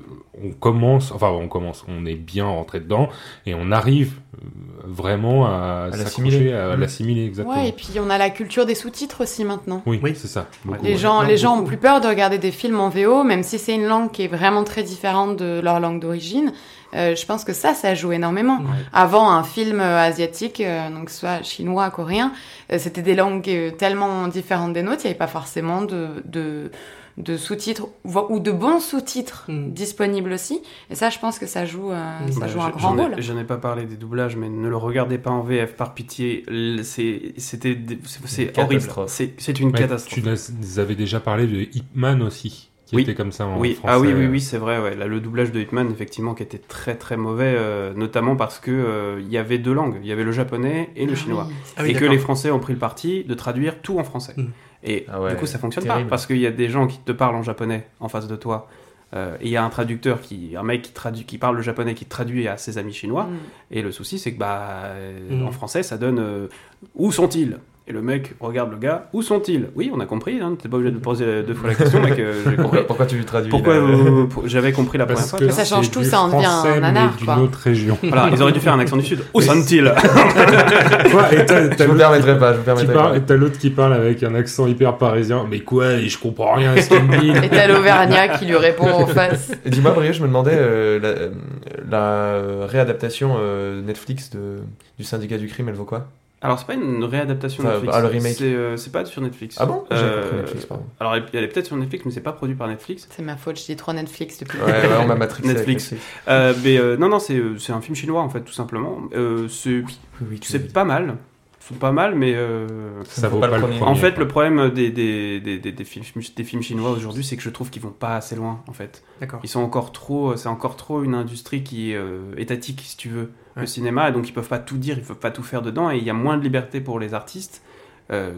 on commence, enfin on commence, on est bien rentré dedans et on arrive euh, vraiment à, l'assimiler. s'accrocher, à l'assimiler exactement. Ouais, et puis on a la culture des sous-titres aussi maintenant. Oui, Oui. c'est ça. beaucoup, Les ouais. gens, Non, les gens ont plus peur de regarder des films en VO, même si c'est une langue qui est vraiment très différente de leur langue d'origine. Euh, je pense que ça, ça joue énormément. Ouais. Avant, un film euh, asiatique, euh, donc soit chinois, coréen, euh, c'était des langues euh, tellement différentes des nôtres, il n'y avait pas forcément de, de, de sous-titres ou de bons sous-titres Mm. disponibles aussi. Et ça, je pense que ça joue, euh, Mm. ça Bah, joue un grand rôle. J'en ai pas parlé des doublages, mais ne le regardez pas en VF par pitié. C'était, c'est horrible. catastrophe. C'est c'est une Ouais, catastrophe. Tu nous avais déjà parlé de Hitman aussi, qui Oui. était comme ça en Oui, français. ah oui, oui, oui, c'est vrai. Ouais. Là, le doublage de Hitman, effectivement, qui était très très mauvais, euh, notamment parce que euh, il y avait deux langues. Il y avait le japonais et le Ah chinois. oui. Ah oui, et que les Français ont pris le parti de traduire tout en français. Mm. Et Ah ouais, du coup, ça fonctionne terrible. pas parce qu'il y a des gens qui te parlent en japonais en face de toi. euh, et il y a un traducteur qui, un mec qui traduit, qui parle le japonais, qui traduit à ses amis chinois. Mm. Et le souci, c'est que bah, euh, Mm. en français, ça donne euh, où sont-ils? Et le mec regarde le gars, où sont-ils? Oui, on a compris. Hein, T'es pas obligé de poser deux fois la question, mec. euh, j'ai compris. Pourquoi, pourquoi tu lui traduis Pourquoi j'avais compris la première fois. Ça change tout, ça en devient un nanar, d'une autre région. Voilà, ils auraient dû faire un accent du sud. Où sont-ils? (laughs) Quoi, et t'as- t'as Je vous permettrai pas, je vous qui permettrai parle- pas. et t'as l'autre qui parle avec un accent hyper parisien. Mais quoi et Je comprends rien à ce qu'il me dit. Et t'as l'Auvergnat qui lui répond en face. Et Dis-moi, Brio, je me demandais euh, la, euh, la, réadaptation euh, Netflix de, du syndicat du crime, elle vaut quoi? Alors, c'est pas une réadaptation Enfin, Netflix. ah, le remake. C'est euh, c'est pas sur Netflix. Ah bon? J'ai Euh, Netflix, pardon. Alors, elle, est peut-être sur Netflix, mais c'est pas produit par Netflix. C'est ma faute, je dis trop Netflix depuis. Ouais, ouais, on m'a matrixé Netflix. Euh, mais euh, non, non, c'est c'est un film chinois, en fait, tout simplement. Euh, c'est Oui, oui, tu c'est pas mal. C'est pas mal, mais. euh, Ça vaut pas pas, le premier. En fait, le problème des, des, des, des, des films, des films chinois aujourd'hui, c'est que je trouve qu'ils vont pas assez loin, en fait. D'accord. Ils sont encore trop, c'est encore trop une industrie qui est euh, étatique, si tu veux, le cinéma, et donc ils peuvent pas tout dire, ils peuvent pas tout faire dedans, et il y a moins de liberté pour les artistes. Euh,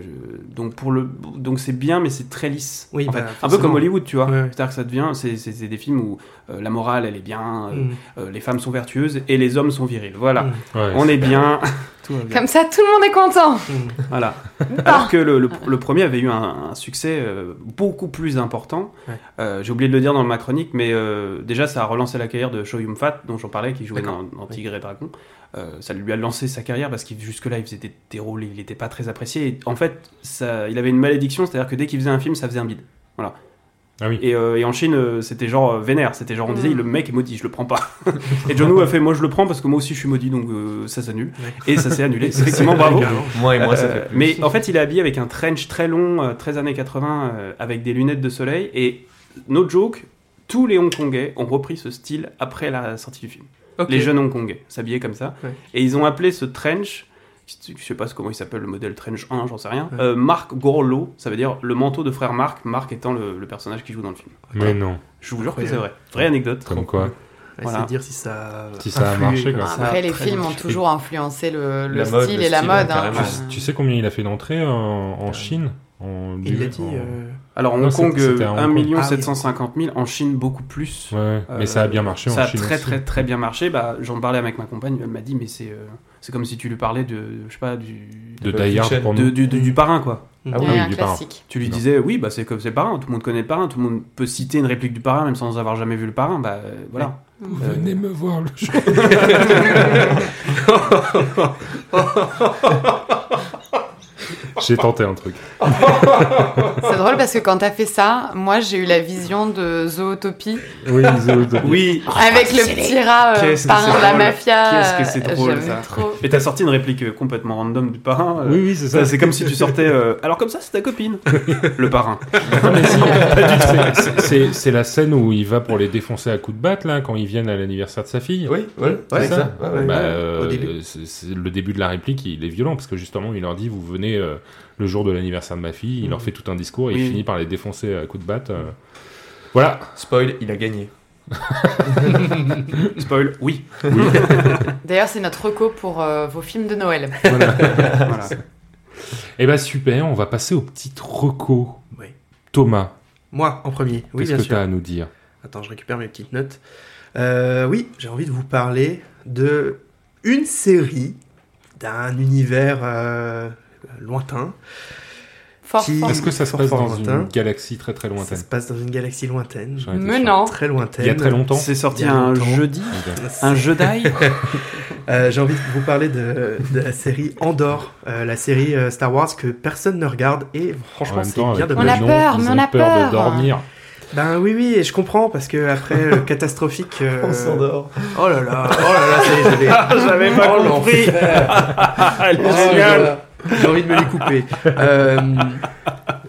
donc pour le, donc c'est bien, mais c'est très lisse. Oui, en bah, fait. un peu comme Hollywood, tu vois. Ouais. C'est-à-dire que ça devient, c'est, des films où euh, la morale elle est bien, euh, Mm. euh, les femmes sont vertueuses et les hommes sont virils. Voilà, Mm. Ouais, on est bien, (laughs) tout va bien. Comme ça, tout le monde est content. Mm. Voilà. Alors que le, le- le premier avait eu un, un succès euh, beaucoup plus important. Ouais. Euh, J'ai oublié de le dire dans ma chronique, mais euh, déjà ça a relancé la carrière de Cho Yum Fat, dont j'en parlais, qui jouait dans, dans Tigre et Dragon. Euh, ça lui a lancé sa carrière parce qu'il jusque-là il faisait des, des rôles, il n'était pas très apprécié. Et en fait, ça, il avait une malédiction, c'est-à-dire que dès qu'il faisait un film, ça faisait un bide. Ah oui. Et, euh, et en Chine, euh, c'était genre vénère. C'était genre on disait Mm. le mec est maudit, je le prends pas. (laughs) et John Woo a fait moi je le prends parce que moi aussi je suis maudit donc euh, ça s'annule. Ouais. Et ça s'est annulé. (laughs) Effectivement, bravo. Moi et moi, ça fait plus. mais en fait, il est habillé avec un trench très long, euh, très années 80, euh, avec des lunettes de soleil. Et no joke, tous les Hongkongais ont repris ce style après la sortie du film. Les jeunes Hongkongais s'habillaient comme ça. Ouais. Et ils ont appelé ce trench, je sais pas comment il s'appelle le modèle trench 1, j'en sais rien, Ouais. euh, Marc Gorlo, ça veut dire le manteau de frère Marc, Marc étant le, le personnage qui joue dans le film. Mais non, Je vous jure que c'est vrai. Vraie anecdote. comme quoi. Voilà. C'est dire si ça. Si ça a marché, quoi. Ça a Après, les films ont toujours influencé le, le La mode, style le et la style, mode. hein. Tu, tu sais combien il a fait d'entrée en, en Chine? En, Il l'a dit. en- euh, Alors, Hong Non, Kong, euh, Hong 1 Kong. million Ah oui. 750 000. En Chine, beaucoup plus. Ouais. Euh, mais ça a bien marché Ça en a Chine très aussi. très très bien marché. Bah, j'en parlais avec ma compagne, elle m'a dit mais c'est euh, c'est comme si tu lui parlais de je sais pas du De Pulp Die Hard Fiction. pour de- nous. du, du- du parrain quoi. Ah oui, un du parrain. Tu lui Non. disais oui bah c'est comme c'est le parrain, tout le monde connaît le parrain, tout le monde peut citer une réplique du parrain même sans avoir jamais vu le parrain. Bah euh, voilà. Venez me voir le jour. (laughs) (laughs) (laughs) J'ai tenté un truc. (laughs) C'est drôle parce que quand t'as fait ça, moi j'ai eu la vision de Zootopie Oui, Zootopie. Oui. (laughs) avec le petit rat euh, parrain de la drôle. mafia. Qu'est-ce que c'est euh, drôle, ça. trop. Et t'as sorti une réplique euh, complètement random du parrain. euh, Oui, oui, c'est ça. C'est comme si tu sortais. euh, Alors comme ça, c'est ta copine. (laughs) Le parrain. Non, mais si, c'est- la scène où il va pour les défoncer à coups de batte, là, quand ils viennent à l'anniversaire de sa fille. Oui, ouais, C'est c'est ça. ça. ouais, ouais. Bah, le début de la réplique, il est violent parce que justement, il leur dit Vous venez euh, le jour de l'anniversaire de ma fille. Il leur fait tout un discours et il finit par les défoncer à coups de batte. euh. Voilà. Spoil, il a gagné. (laughs) Spoil, oui. (laughs) D'ailleurs, c'est notre reco pour euh, vos films de Noël. Voilà. (laughs) Et bah super, on va passer aux petites recos. Oui. Thomas, Moi, en premier. Oui, qu'est-ce que tu as à nous dire? Attends, je récupère mes petites notes. Euh, oui, j'ai envie de vous parler de une série d'un univers euh, lointain. Qui-. Est-ce que ça se passe dans lointain. une galaxie très très Ça lointaine se passe dans une galaxie lointaine. Mais non. Très lointaine. Il y a très longtemps C'est sorti un longtemps. jeudi. Un jedi. (laughs) Euh, j'ai envie de vous parler de, de la série Andor, euh, la série euh, Star Wars que personne ne regarde et En franchement c'est bien dommage. On a peur, mais on a peur peur. de dormir. Ben oui oui et je comprends parce que après le (laughs) catastrophique. euh, On s'endort. Oh là là, oh là là, ça. (laughs) J'avais pas Oh, compris. Elle est Oh, géniale. J'ai envie de me les couper. (laughs) Euh,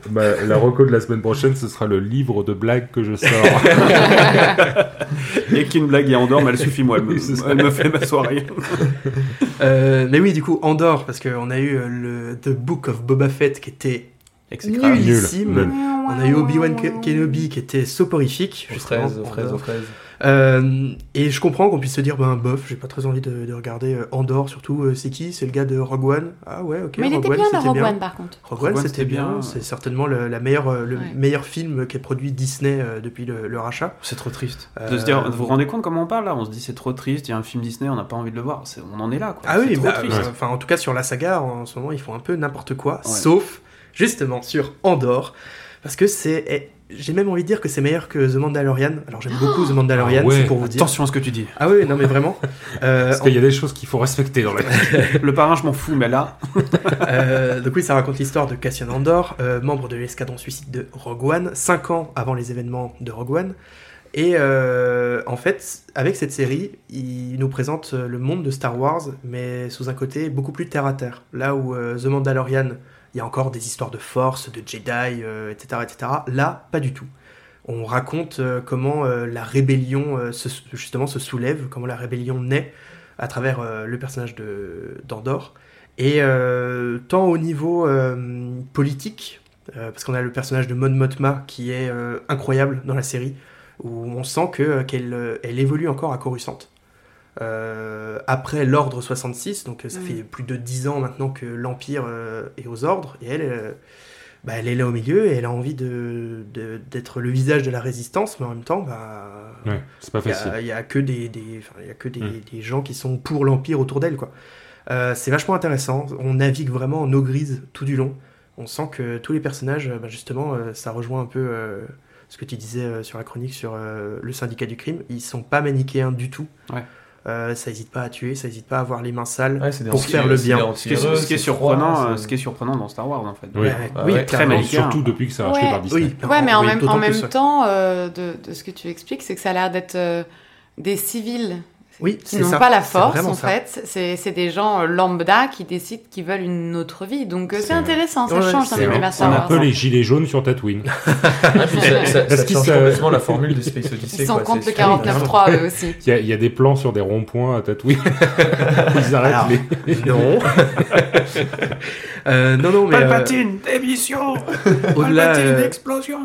Bah, la reco de la semaine prochaine, ce sera le livre de blagues que je sors. Et qu'une blague et Andorre, mais elle suffit moi. (laughs) Elle me, elle fait ma soirée. (laughs) euh, mais oui, du coup, Andor, parce qu'on a eu euh, le The Book of Boba Fett qui était nullissime. Nul. On a eu Obi-Wan Ke- Kenobi qui était soporifique. Aux fraises, aux fraises, Andor. aux fraises. Euh, et je comprends qu'on puisse se dire, ben bof, j'ai pas très envie de, de regarder euh, Andor, surtout euh, c'est qui? C'est le gars de Rogue One? Ah ouais, ok. Mais il Rogue était One, bien dans Rogue One par contre. Rogue Rogue One, c'était bien. bien, C'est certainement le, la meilleure, le Ouais. meilleur film qu'ait produit Disney euh, depuis le, le rachat. C'est trop triste. Euh, De se dire, vous vous rendez compte comment on parle là? On se dit c'est trop triste, il y a un film Disney, on n'a pas envie de le voir. On en est là quoi. Ah C'est oui, trop bah, triste. euh, enfin en tout cas sur la saga, en ce moment ils font un peu n'importe quoi, Ouais. sauf justement sur Andor, parce que c'est, eh, j'ai même envie de dire que c'est meilleur que The Mandalorian. Alors j'aime beaucoup The Mandalorian, Ah ouais. c'est pour vous dire. Attention à ce que tu dis. Ah oui, non mais vraiment. Euh, (laughs) Parce qu'il y a des choses qu'il faut respecter dans la vie. (laughs) Le parrain, je m'en fous, mais là, (laughs) Euh, donc oui, ça raconte l'histoire de Cassian Andor, euh, membre de l'escadron suicide de Rogue One, 5 ans avant les événements de Rogue One. Et euh, en fait, avec cette série, il nous présente le monde de Star Wars, mais sous un côté beaucoup plus terre à terre. Là où euh, The Mandalorian, il y a encore des histoires de force, de Jedi, euh, etc., etc. Là, pas du tout. On raconte euh, comment euh, la rébellion se- justement se soulève, comment la rébellion naît à travers le personnage de. Et tant au niveau politique, parce qu'on a le personnage de Mon Mothma qui est incroyable dans la série, où on sent que qu'elle elle évolue encore à Coruscant. Euh, après l'ordre 66, donc euh, ça Mm. fait plus de 10 ans maintenant que l'Empire euh, est aux ordres, et elle, euh, bah, elle est là au milieu, et elle a envie de- de- d'être le visage de la résistance, mais en même temps, bah, Ouais, c'est pas il y facile. a, il y a que des, des- y a que des, Mm. des gens qui sont pour l'Empire autour d'elle, quoi. Euh, c'est vachement intéressant. On navigue vraiment en eau grise tout du long. On sent que tous les personnages, bah, justement, euh, ça rejoint un peu euh, ce que tu disais euh, sur la chronique sur euh, le syndicat du crime. Ils sont pas manichéens du tout. Ouais. Euh, ça hésite pas à tuer, ça hésite pas à avoir les mains sales. Ouais, Pour faire le bien. ce qui est, anti-héros, ce qui est c'est surprenant, froid, euh, ce qui est surprenant dans Star Wars en fait. Oui. Très manichéen. Surtout depuis que c'est racheté Ouais. par Disney. Oui, Ouais, mais en oui, même, en temps, euh, de, de ce que tu expliques, c'est que ça a l'air d'être euh, des civils Oui, qui c'est n'ont pas la force, en ça. fait. C'est c'est des gens euh, lambda qui décident qu'ils veulent une autre vie. Donc euh, C'est- intéressant, ça change dans c'est- l'univers C'est Star un peu les gilets jaunes sur Tatooine. (laughs) Ah, ça, change complètement la formule de Space Odyssey. Ils sont contre le super. 49.3 eux aussi. Il y, a, il y a des plans sur des ronds-points à Tatooine. (laughs) Ils arrêtent Alors, les... Non. (laughs) Euh, non, non, mais euh, Palpatine, démission au-delà. Palpatine, euh, explosion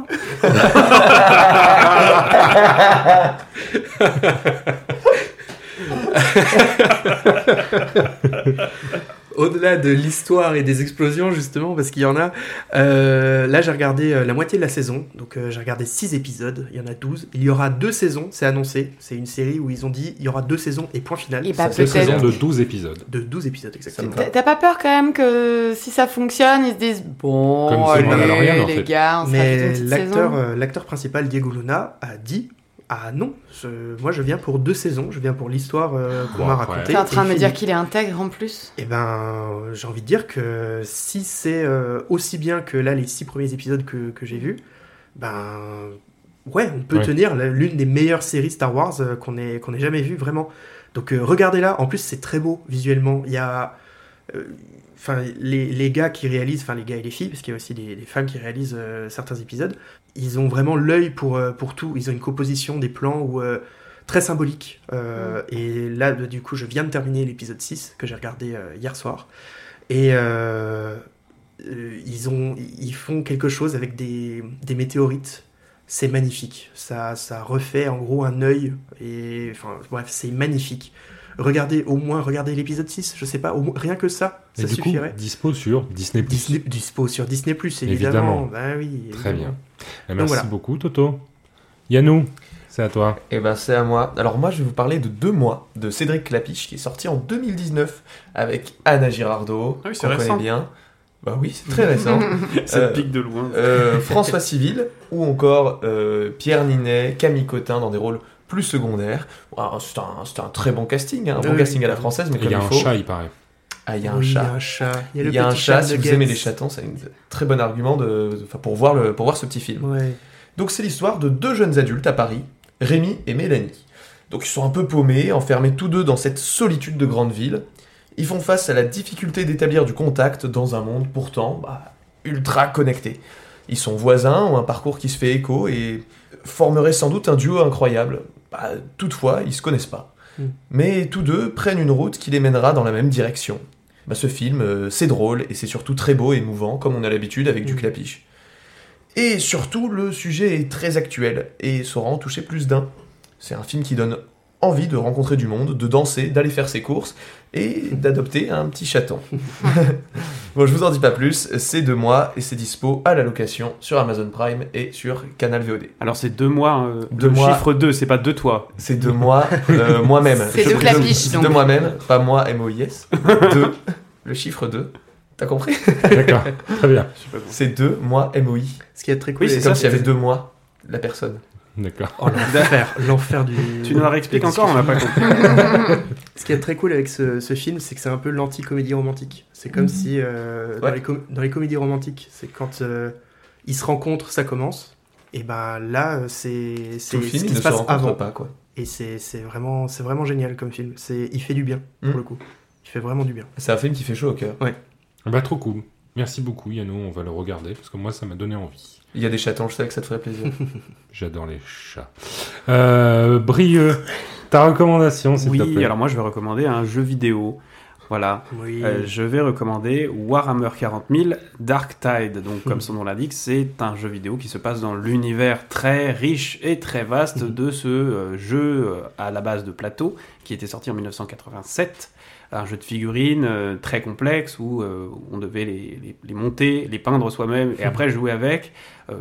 (laughs) Au-delà de l'histoire et des explosions, justement, parce qu'il y en a, euh, là j'ai regardé euh, la moitié de la saison, donc euh, j'ai regardé 6 épisodes, il y en a 12. Il y aura deux saisons, c'est annoncé, c'est une série où ils ont dit il y aura deux saisons et point final. Et bah, C'est saison de 12 épisodes. De 12 épisodes, exactement. T'as pas peur quand même que si ça fonctionne, ils se disent bon, Comme allez, Mandalorian, en les fait. gars, on Mais l'acteur euh, l'acteur principal, Diego Luna, a dit Ah non, je- moi je viens pour deux saisons, je viens pour l'histoire euh, qu'on m'a racontée. T'es en train de me dire qu'il est intègre en plus Eh ben, j'ai envie de dire que si c'est euh, aussi bien que là les six premiers épisodes que, que j'ai vus, ben ouais, on peut Ouais. tenir l'une des meilleures séries Star Wars euh, qu'on ait qu'on ait jamais vues vraiment. Donc euh, regardez-la. En plus, c'est très beau visuellement. Il y a, euh, enfin les, les gars qui réalisent, enfin les gars et les filles, parce qu'il y a aussi des, femmes qui réalisent euh, certains épisodes. Ils ont vraiment l'œil pour euh, pour tout. Ils ont une composition des plans euh, très symbolique. Et là, du coup, je viens de terminer l'épisode 6 que j'ai regardé hier soir. Et ils, ont, ils font quelque chose avec des, des météorites. C'est magnifique. Ça, ça refait en gros un œil. Et enfin, bref, c'est magnifique. Regardez au moins, regardez l'épisode 6, je sais pas, au moins- rien que ça, Et ça du coup, suffirait. dispo sur Disney+. Disney, dispo sur Disney+, évidemment. Évidemment. Bah oui, Très évidemment. Eh, Merci voilà. beaucoup, Toto. Yannou, c'est à toi. Et ben c'est à moi. Alors moi je vais vous parler de Deux mois de Cédric Clapiche qui est sorti en 2019 avec Anna Girardot, Ah oui, c'est récent. connaît bien. Bah oui, c'est très récent. (laughs) Ça Euh, pique de loin. Euh, François Civil ou encore euh, Pierre Ninet, Camille Cotin dans des rôles plus secondaires. Ah, c'est un, très bon casting, hein, un bon casting à la française, mais Il y comme a il un faut. chat, il paraît. Ah, il y a un Oui, chat. Il y a un chat. Il y a, le Il y a un petit chat, si vous aimez les chatons, c'est un très bon argument de, de- enfin, pour, voir le, pour voir ce petit film. Ouais. Donc c'est l'histoire de deux jeunes adultes à Paris, Rémi et Mélanie. Donc ils sont un peu paumés, enfermés tous deux dans cette solitude de grande ville. Ils font face à la difficulté d'établir du contact dans un monde pourtant bah, ultra connecté. Ils sont voisins, ont un parcours qui se fait écho et formeraient sans doute un duo incroyable. Bah, toutefois, ils se connaissent pas. Mm. Mais tous deux prennent une route qui les mènera dans la même direction. Bah, ce film, euh, c'est drôle et c'est surtout très beau et émouvant, comme on a l'habitude avec du Mm. clapiche. Et surtout, le sujet est très actuel et saura en toucher plus d'un. C'est un film qui donne envie de rencontrer du monde, de danser, d'aller faire ses courses et d'adopter un petit chaton. (laughs) bon, je vous en dis pas plus, c'est de moi et c'est dispo à la location sur Amazon Prime et sur Canal VOD. Alors c'est deux mois, euh, Deux le mois. chiffre 2, c'est pas deux toi. C'est de moi, euh, (laughs) moi-même. C'est Je- de je- Clapiche, c'est donc. De moi-même, pas moi, M-O-I-S. (laughs) De, le chiffre 2. T'as compris? D'accord, très bien. C'est de moi, M-O-I. Ce qui est très cool. Oui, C'est c'est comme s'il y avait deux mois, la personne. D'accord. Oh, l'enfer, (laughs) l'enfer du. Tu nous la réexpliques encore, on n'a pas compris. (laughs) Ce qui est très cool avec ce, ce film, c'est que c'est un peu l'anti-comédie romantique. C'est comme si euh, dans, Ouais. les com- dans les comédies romantiques, c'est quand euh, ils se rencontrent, ça commence. Et ben là, c'est ce film qui se se passe avant. pas, quoi. Et c'est vraiment, c'est vraiment génial comme film. C'est, il fait du bien pour Mm. le coup. Il fait vraiment du bien. C'est un film qui fait chaud au cœur. Bah, trop cool. Merci beaucoup, Yannou. On va le regarder parce que moi, ça m'a donné envie. Il y a des chatons, je sais que ça te ferait plaisir. (laughs) J'adore les chats. Euh, Brieux, ta recommandation, s'il te Oui, plaît. alors moi je vais recommander un jeu vidéo. Voilà, Oui. Euh, je vais recommander Warhammer 40 000 Dark Tide. Donc, comme son nom l'indique, c'est un jeu vidéo qui se passe dans l'univers très riche et très vaste de ce euh, jeu euh, à la base de plateau qui était sorti en 1987. Un jeu de figurines euh, très complexe où euh, on devait les, les- les monter, les peindre soi-même et après (laughs) jouer avec. Euh,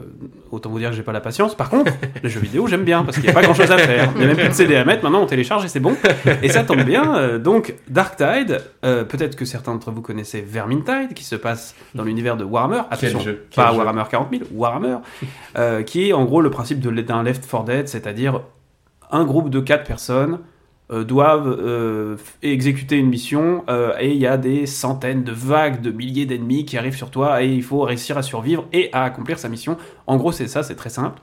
autant vous dire que j'ai pas la patience. Par contre, les jeux vidéo, j'aime bien parce qu'il n'y a pas grand chose à faire. Il n'y a même plus de CD à mettre. Maintenant, on télécharge et c'est bon. Et ça tombe bien. donc, Dark Tide, peut-être que certains d'entre vous connaissez Vermintide, qui se passe dans l'univers de Warhammer. Quel Attention, jeu Quel pas jeu Warhammer 40 000, Warhammer, qui est en gros le principe d'un Left 4 Dead, c'est-à-dire un groupe de quatre personnes euh, doivent euh, exécuter une mission euh, et il y a des centaines de vagues de milliers d'ennemis qui arrivent sur toi et il faut réussir à survivre et à accomplir sa mission. En gros, c'est ça, c'est très simple.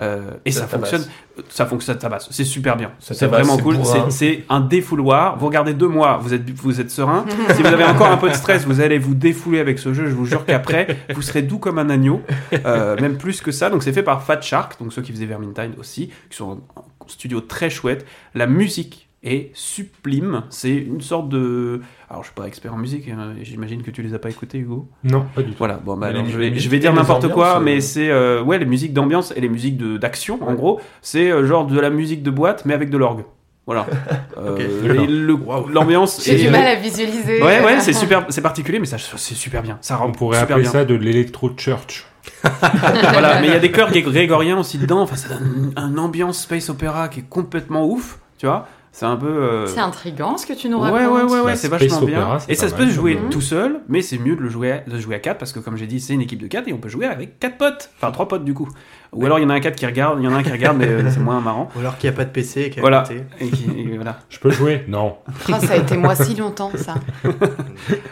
Euh, et Ça fonctionne, ça fonctionne, ça tabasse. C'est super bien. C'est vraiment cool. C'est un défouloir. Vous regardez deux mois, vous êtes, vous êtes serein. (laughs) si vous avez encore un peu de stress, vous allez vous défouler avec ce jeu. Je vous jure qu'après, (laughs) vous serez doux comme un agneau, euh, même plus que ça. Donc c'est fait par Fat Shark, donc ceux qui faisaient Vermintide aussi, qui sont un studio très chouette. La musique est sublime. C'est une sorte de. Alors je suis pas expert en musique. hein, J'imagine que tu les as pas écoutés, Hugo. Non, pas du tout. Voilà, bon, bah, alors, je, vais, je vais dire n'importe quoi, ambiances, mais euh, c'est euh, ouais, les musiques d'ambiance et les musiques de- d'action, en gros, c'est euh, genre de la musique de boîte, mais avec de l'orgue. Voilà. (laughs) Euh, le- L'ambiance. J'ai du mal à visualiser. Ouais, ouais, c'est super, c'est particulier, mais ça, c'est super bien. Ça rend On pourrait super appeler bien. ça de l'électro-church. (laughs) (laughs) voilà, mais il y a des chœurs gré- grégoriens aussi dedans. Enfin, ça donne une, une ambiance space opéra qui est complètement ouf, tu vois. C'est un peu. euh, C'est intriguant ce que tu nous Ouais, racontes. ouais, ouais, ouais, Bah, c'est vachement bien. Et ça se mal, peut jouer comme- tout seul, mais c'est mieux de le jouer, à, de jouer à 4 parce que, comme j'ai dit, c'est une équipe de 4 et on peut jouer avec 4 potes. Enfin, 3 potes du coup. Ou alors il y en a un quatre qui regarde, il y en a un qui regarde, mais euh, c'est moins marrant. Ou alors qu'il n'y a pas de PC et qu'il y a Voilà. Et qui- et voilà. (laughs) Je peux jouer? Non. Ah, ça a été moi si longtemps, ça. (laughs)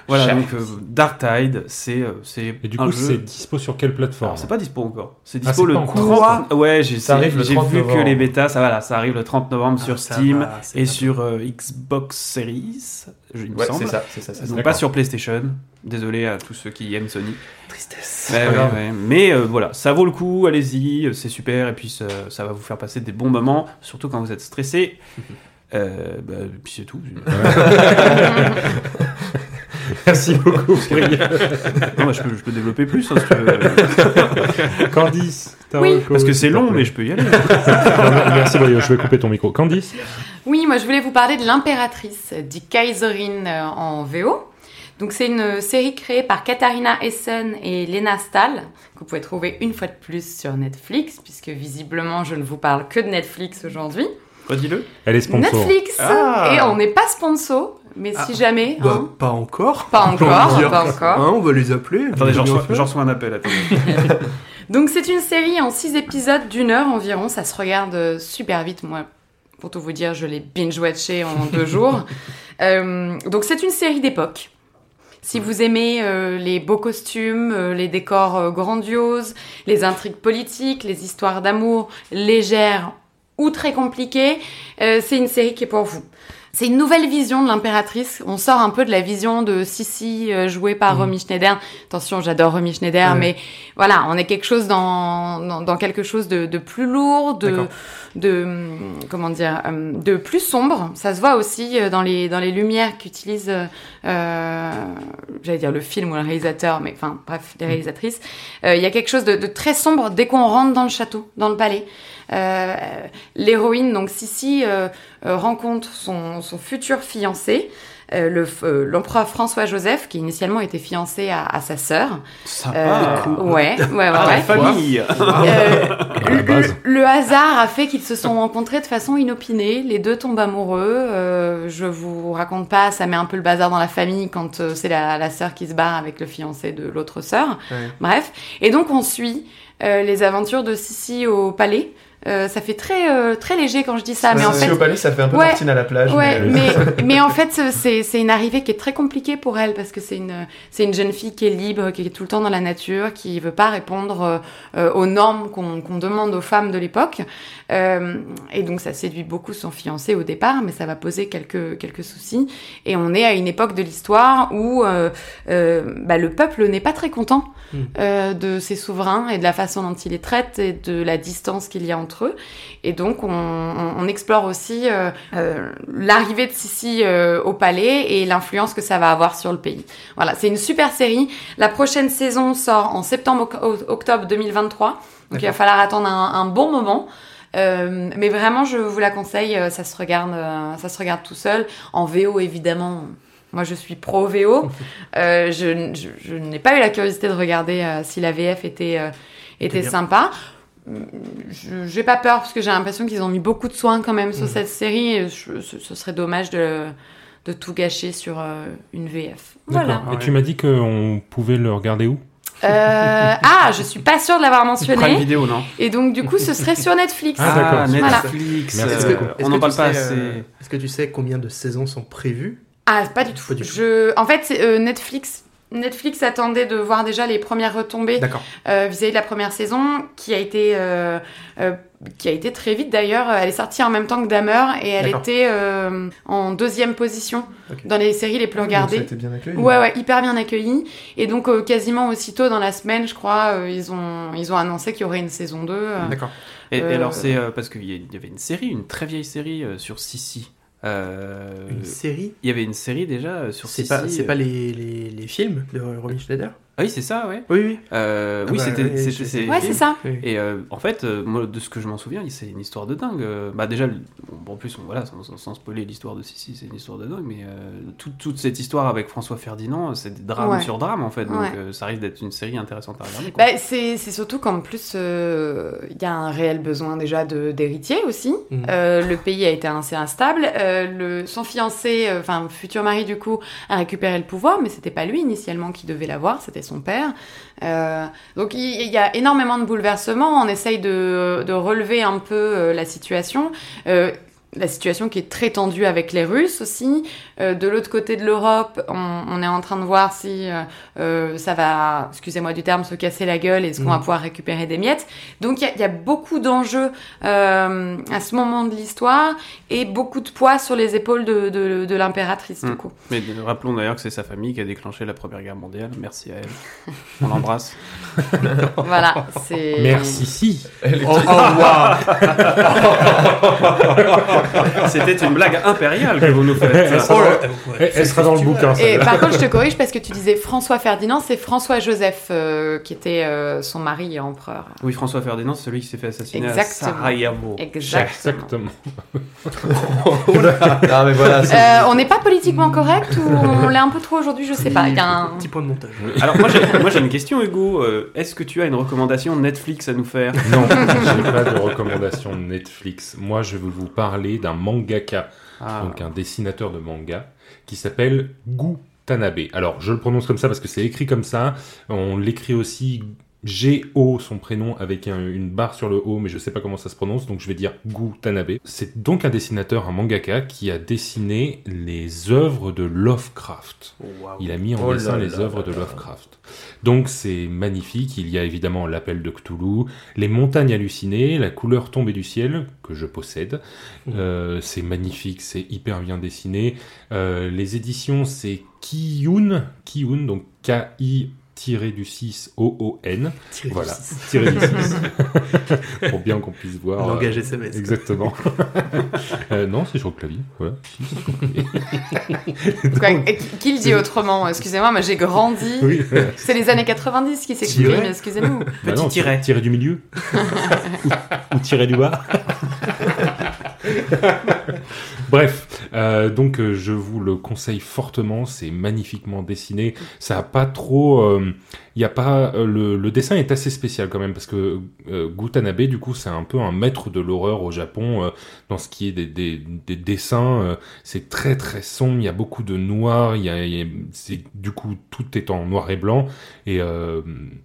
Voilà, Cher. donc euh, Dark Tide, c'est euh, c'est Et du un coup, jeu- c'est dispo sur quelle plateforme? C'est pas dispo encore. C'est Ah, dispo le pas encore. 3. Ouais, j'ai Ça arrive le j'ai 30 vu que les bêtas, ça, voilà, ça arrive le 30 novembre Ah, sur Steam va, et sur euh, Xbox Series, il me Ouais, semble. c'est ça, c'est ça, c'est ça. Donc pas sur PlayStation. Désolé à tous ceux qui aiment Sony. Tristesse. Ouais, ouais. Mais euh, voilà, ça vaut le coup, allez-y, euh, c'est super, et puis ça, ça va vous faire passer des bons moments, surtout quand vous êtes stressé. (laughs) Euh, bah, et puis c'est tout. (laughs) Merci beaucoup. non, bah, je, peux, je peux développer plus, hein, si tu veux. (laughs) Candice, Oui. parce que c'est long, mais je peux y aller. Non, Merci, je vais couper ton micro. Candice? Oui, moi je voulais vous parler de l'impératrice, die Kaiserin euh, en VO. Donc c'est une série créée par Katharina Essen et Lena Stahl, que vous pouvez trouver une fois de plus sur Netflix, puisque visiblement je ne vous parle que de Netflix aujourd'hui. Redis-le. Elle est sponsor. Netflix Ah. Et on n'est pas sponsor, mais si jamais... Bah, hein, pas encore. pas encore, pas encore. Hein, on va les appeler. Attendez, j'en reçois, un appel. (laughs) Donc c'est une série en 6 épisodes d'une heure environ, ça se regarde euh, super vite, moi pour tout vous dire je l'ai binge-watché en deux (laughs) jours. Euh, donc c'est une série d'époque. Si vous aimez euh, les beaux costumes, euh, les décors grandioses, les intrigues politiques, les histoires d'amour légères ou très compliquées, c'est une série qui est pour vous. C'est une nouvelle vision de l'impératrice. On sort un peu de la vision de Sissi euh, jouée par Mhm. Romy Schneider. Attention, j'adore Romy Schneider, Ouais. mais voilà, on est quelque chose dans, dans, dans quelque chose de, de plus lourd, de, de comment dire, hum, de plus sombre. Ça se voit aussi euh, dans les dans les lumières qu'utilise, euh, euh, j'allais dire le film ou le réalisateur, mais enfin bref, les réalisatrices. Euh, Il y a quelque chose de, de très sombre dès qu'on rentre dans le château, dans le palais. Euh, L'héroïne, donc Sissi, euh, euh, rencontre son, son futur fiancé. euh, le euh, l'empereur François Joseph, qui initialement était fiancé à, à sa sœur. Sympa. Euh, ouais, ouais, ouais. Ah, ouais. famille. Euh, la le, le hasard a fait qu'ils se sont rencontrés de façon inopinée. Les deux tombent amoureux. Euh, je vous raconte pas, ça met un peu le bazar dans la famille quand euh, c'est la, la sœur qui se barre avec le fiancé de l'autre sœur. Ouais. Bref. Et donc on suit euh, les aventures de Sissi au palais. Euh, ça fait très euh, très léger quand je dis ça, mais en fait au palais, ça fait un peu Ouais. Martine à la plage. Ouais, mais- mais, (laughs) (laughs) mais en fait, c'est c'est une arrivée qui est très compliquée pour elle parce que c'est une, c'est une jeune fille qui est libre, qui est tout le temps dans la nature, qui veut pas répondre euh, euh, aux normes qu'on qu'on demande aux femmes de l'époque. Euh, et donc, ça séduit beaucoup son fiancé au départ, mais ça va poser quelques, quelques soucis. Et on est à une époque de l'histoire où euh, euh, bah, le peuple n'est pas très content Mm. euh, de ses souverains et de la façon dont il les traite et de la distance qu'il y a entre eux. Et donc, on, on- on explore aussi euh, euh, l'arrivée de Sissi euh, au palais et l'influence que ça va avoir sur le pays. Voilà, c'est une super série. La prochaine saison sort en septembre-octobre 2023. Donc, il va falloir attendre un, un bon moment. Euh, mais vraiment, je vous la conseille. Ça se regarde, ça se regarde tout seul. En VO, évidemment. Moi, je suis pro VO. (laughs) Euh, je je, je n'ai pas eu la curiosité de regarder euh, si la VF était, était sympa. J'ai pas peur parce que j'ai l'impression qu'ils ont mis beaucoup de soins quand même sur Mhm. cette série. et je- ce, ce serait dommage de, de tout gâcher sur euh, une VF. Voilà. Et tu m'as dit qu'on pouvait le regarder où? Euh, (laughs) ah, je suis pas sûre de l'avoir Prime mentionné. vidéo, non? Et donc, du coup, ce serait sur Netflix. (laughs) Ah, d'accord. Netflix. Merci. euh, Est-ce que- on n'en parle tu pas sais, assez. euh, Est-ce que tu sais combien de saisons sont prévues? Ah, pas du tout. Pas du tout. Je... En fait, c'est, euh, Netflix. Netflix attendait de voir déjà les premières retombées D'accord. euh, vis-à-vis de la première saison, qui a été, euh, euh, qui a été très vite d'ailleurs. Elle est sortie en même temps que Dahmer et elle était euh, en deuxième position dans les séries les plus Donc, Ça a regardées. été bien accueilli. Ouais, ouais, hyper bien accueilli. Et donc, euh, quasiment aussitôt dans la semaine, je crois, euh, ils, ont, ils ont annoncé qu'il y aurait une saison 2. euh. D'accord. Et, et alors, c'est euh, parce qu'il y a- il y avait une série, une très vieille série euh, sur Sissi. Euh, Une série Il y avait une série déjà sur C'est pas, c'est euh. pas les, les, les films de Robin Schneider? Ah oui, c'est ça, ouais. Oui, oui. Euh, Ah oui, bah, c'était. oui, c'était- sais. c'est- Ouais, c'est ça. oui. Et euh, en fait, euh, moi, de ce que je m'en souviens, c'est une histoire de dingue. Euh, bah déjà, bon, en plus, on- voilà, sans, spoiler l'histoire de Sissi, c'est une histoire de dingue, mais euh, toute, toute cette histoire avec François Ferdinand, c'est des drames Ouais. sur drames en fait, donc Ouais. euh, ça risque d'être une série intéressante à regarder. Bah, c'est surtout qu'en plus, euh, il y a un réel besoin déjà de- d'héritiers aussi. Mhm. Euh, le pays a été assez instable. Euh, le, son fiancé, euh, enfin futur mari du coup, a récupéré le pouvoir, mais c'était pas lui initialement qui devait l'avoir, c'était son père. Euh, donc il y, a énormément de bouleversements. On essaye de, de relever un peu euh, la situation. Euh, la situation qui est très tendue avec les Russes aussi. Euh, de l'autre côté de l'Europe, on, on est en train de voir si euh, euh, ça va, excusez-moi du terme, se casser la gueule et est-ce qu'on va Mhm. pouvoir récupérer des miettes. Donc il y a- il y, a beaucoup d'enjeux euh, à ce moment de l'histoire et beaucoup de poids sur les épaules de, de, de l'impératrice du Mhm. coup. Mais rappelons d'ailleurs que c'est sa famille qui a déclenché la Première Guerre mondiale. Merci à elle. On l'embrasse. (laughs) Voilà, c'est. Merci, si. Oh, oh, waouh (laughs) C'était une blague impériale que vous nous faites. Elle sera, Oh dans- là, ouais. elle- elle sera dans le bouquin, Et celle-là. par contre, je te corrige parce que tu disais François Ferdinand, c'est François Joseph euh, qui était euh, son mari et empereur. Oui, François Ferdinand, c'est celui qui s'est fait assassiner Exactement. à Sarajevo. Exactement. Exactement. Mais voilà. c'est- Euh, on n'est pas politiquement correct ou on l'est un peu trop aujourd'hui, je sais pas. Il y a un... Petit point de montage. Alors moi j'ai, une question Hugo. Est-ce que tu as une recommandation Netflix à nous faire? Non, j'ai pas de recommandation Netflix. Moi, je vais vous parler d'un mangaka, Ah. donc un dessinateur de manga, qui s'appelle Gu Tanabe. Alors, je le prononce comme ça parce que c'est écrit comme ça. On l'écrit aussi G-O, son prénom, avec un- une barre sur le O, mais je sais pas comment ça se prononce, donc je vais dire Gu Tanabe. C'est donc un dessinateur, un mangaka, qui a dessiné les œuvres de Lovecraft. Il a mis en Oh là dessin les là œuvres là de. Lovecraft. Donc c'est magnifique. Il y a évidemment l'appel de Cthulhu, les montagnes hallucinées, la couleur tombée du ciel que je possède. Mmh. Euh, c'est magnifique, c'est hyper bien dessiné. Euh, les éditions c'est Kiyun, Kiyun donc K I du 6 O O N. Tiré du Voilà, six. tiré du 6 (laughs) pour bien qu'on puisse voir. Langage euh, SMS. Exactement. (laughs) Euh, non, c'est sur le clavier. Voilà. Qui- le dit autrement? Excusez-moi, mais j'ai grandi. (laughs) Oui. C'est les années 90 qui s'expriment, excusez-nous. Bah non, tiret. Tirer du milieu. ou, ou tirer du bas. (laughs) Bref, euh, donc euh, je vous le conseille fortement, c'est magnifiquement dessiné. Ça a pas trop, il y a pas euh, le, dessin est assez spécial quand même parce que euh, Gutanabe du coup c'est un peu un maître de l'horreur au Japon euh, dans ce qui est des, des, des dessins. euh, c'est très très sombre, il y a beaucoup de noir, il y a, c'est du coup tout est en noir et blanc et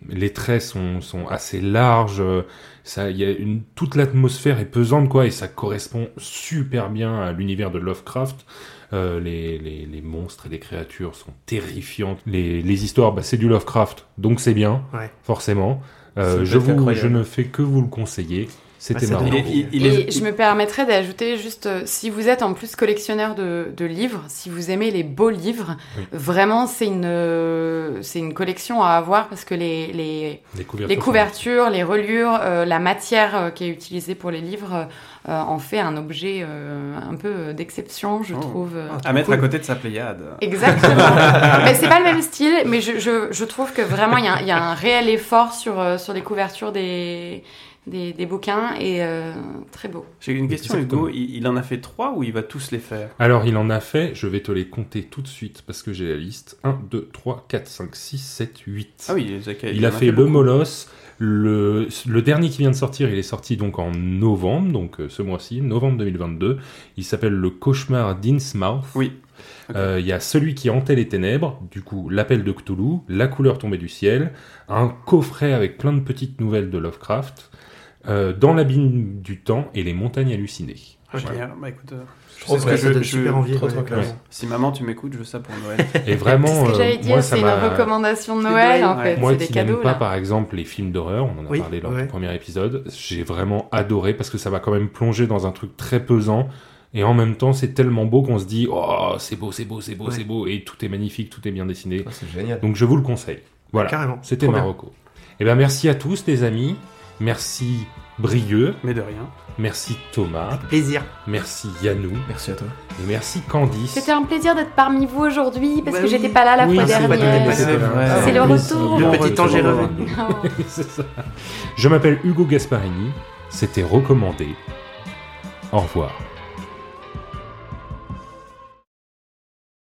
les traits sont, sont assez larges. Ça, il y a toute l'atmosphère est pesante quoi et ça correspond super bien à l'univers de Lovecraft. Euh, les, les, les monstres et les créatures sont terrifiantes. Les, les histoires, bah, c'est du Lovecraft, donc c'est bien, Ouais. forcément. Euh, je, vous, je ne fais que vous le conseiller. C'était Ah, ça marrant. Il est, il- il est- Et je me permettrais d'ajouter juste, euh, si vous êtes en plus collectionneur de, de livres, si vous aimez les beaux livres, Oui. vraiment c'est une, euh, c'est une collection à avoir parce que les, les, Les couvertures. les couvertures, les reliures, euh, la matière euh, qui est utilisée pour les livres euh, en fait un objet euh, un peu d'exception, je Oh. trouve. euh. à mettre Cool. à côté de sa Pléiade. Exactement. (laughs) mais c'est pas le même style, mais je, je, je trouve que vraiment il y, a un- il y a un réel effort sur, sur les couvertures des, des, des bouquins et euh, très beau. J'ai une question. Hugo. Il, il en a fait trois ou il va tous les faire? Alors, il en a fait, je vais te les compter tout de suite parce que j'ai la liste. 1, 2, 3, 4, 5, 6, 7, 8. Ah oui, Il, a fait, le beaucoup. Moloss. Le, le dernier qui vient de sortir, il est sorti donc en novembre, donc euh, ce mois-ci, novembre 2022. Il s'appelle Le Cauchemar d'Innsmouth. Oui. Euh, Il y a celui qui hantait les ténèbres, du coup l'appel de Cthulhu, la couleur tombée du ciel, un coffret avec plein de petites nouvelles de Lovecraft, euh, dans l'abîme du temps et les montagnes hallucinées. Ah, Génial. Bah écoute, euh, je Trop sais ce bien, que ça donne super envie. trop, trop ouais. Si maman tu m'écoutes, je veux ça pour Noël. Et vraiment, (laughs) C'est ce que euh, j'allais dire, moi, c'est une m'a- recommandation de Noël en fait, Moi qui n'aime pas par exemple les films d'horreur, on en a Oui, parlé lors ouais. du premier épisode, j'ai vraiment adoré parce que ça m'a quand même plongé dans un truc très pesant et en même temps c'est tellement beau qu'on se dit oh c'est beau, c'est beau, c'est beau, Ouais. c'est beau et tout est magnifique, tout est bien dessiné. C'est génial. Donc je vous le conseille. Voilà, Carrément. c'était Trop bien. Marocco. Et ben merci à tous les amis, merci Brieux, Mais de rien. merci Thomas, Plaisir. merci Yanou Merci à toi. et merci Candice. C'était un plaisir d'être parmi vous aujourd'hui parce Bah que oui. j'étais pas là la Oui, fois dernière. de- C'est le retour. Le petit ange est retour. revenu. (laughs) C'est ça. Je m'appelle Hugo Gasparini, c'était recommandé. Au revoir.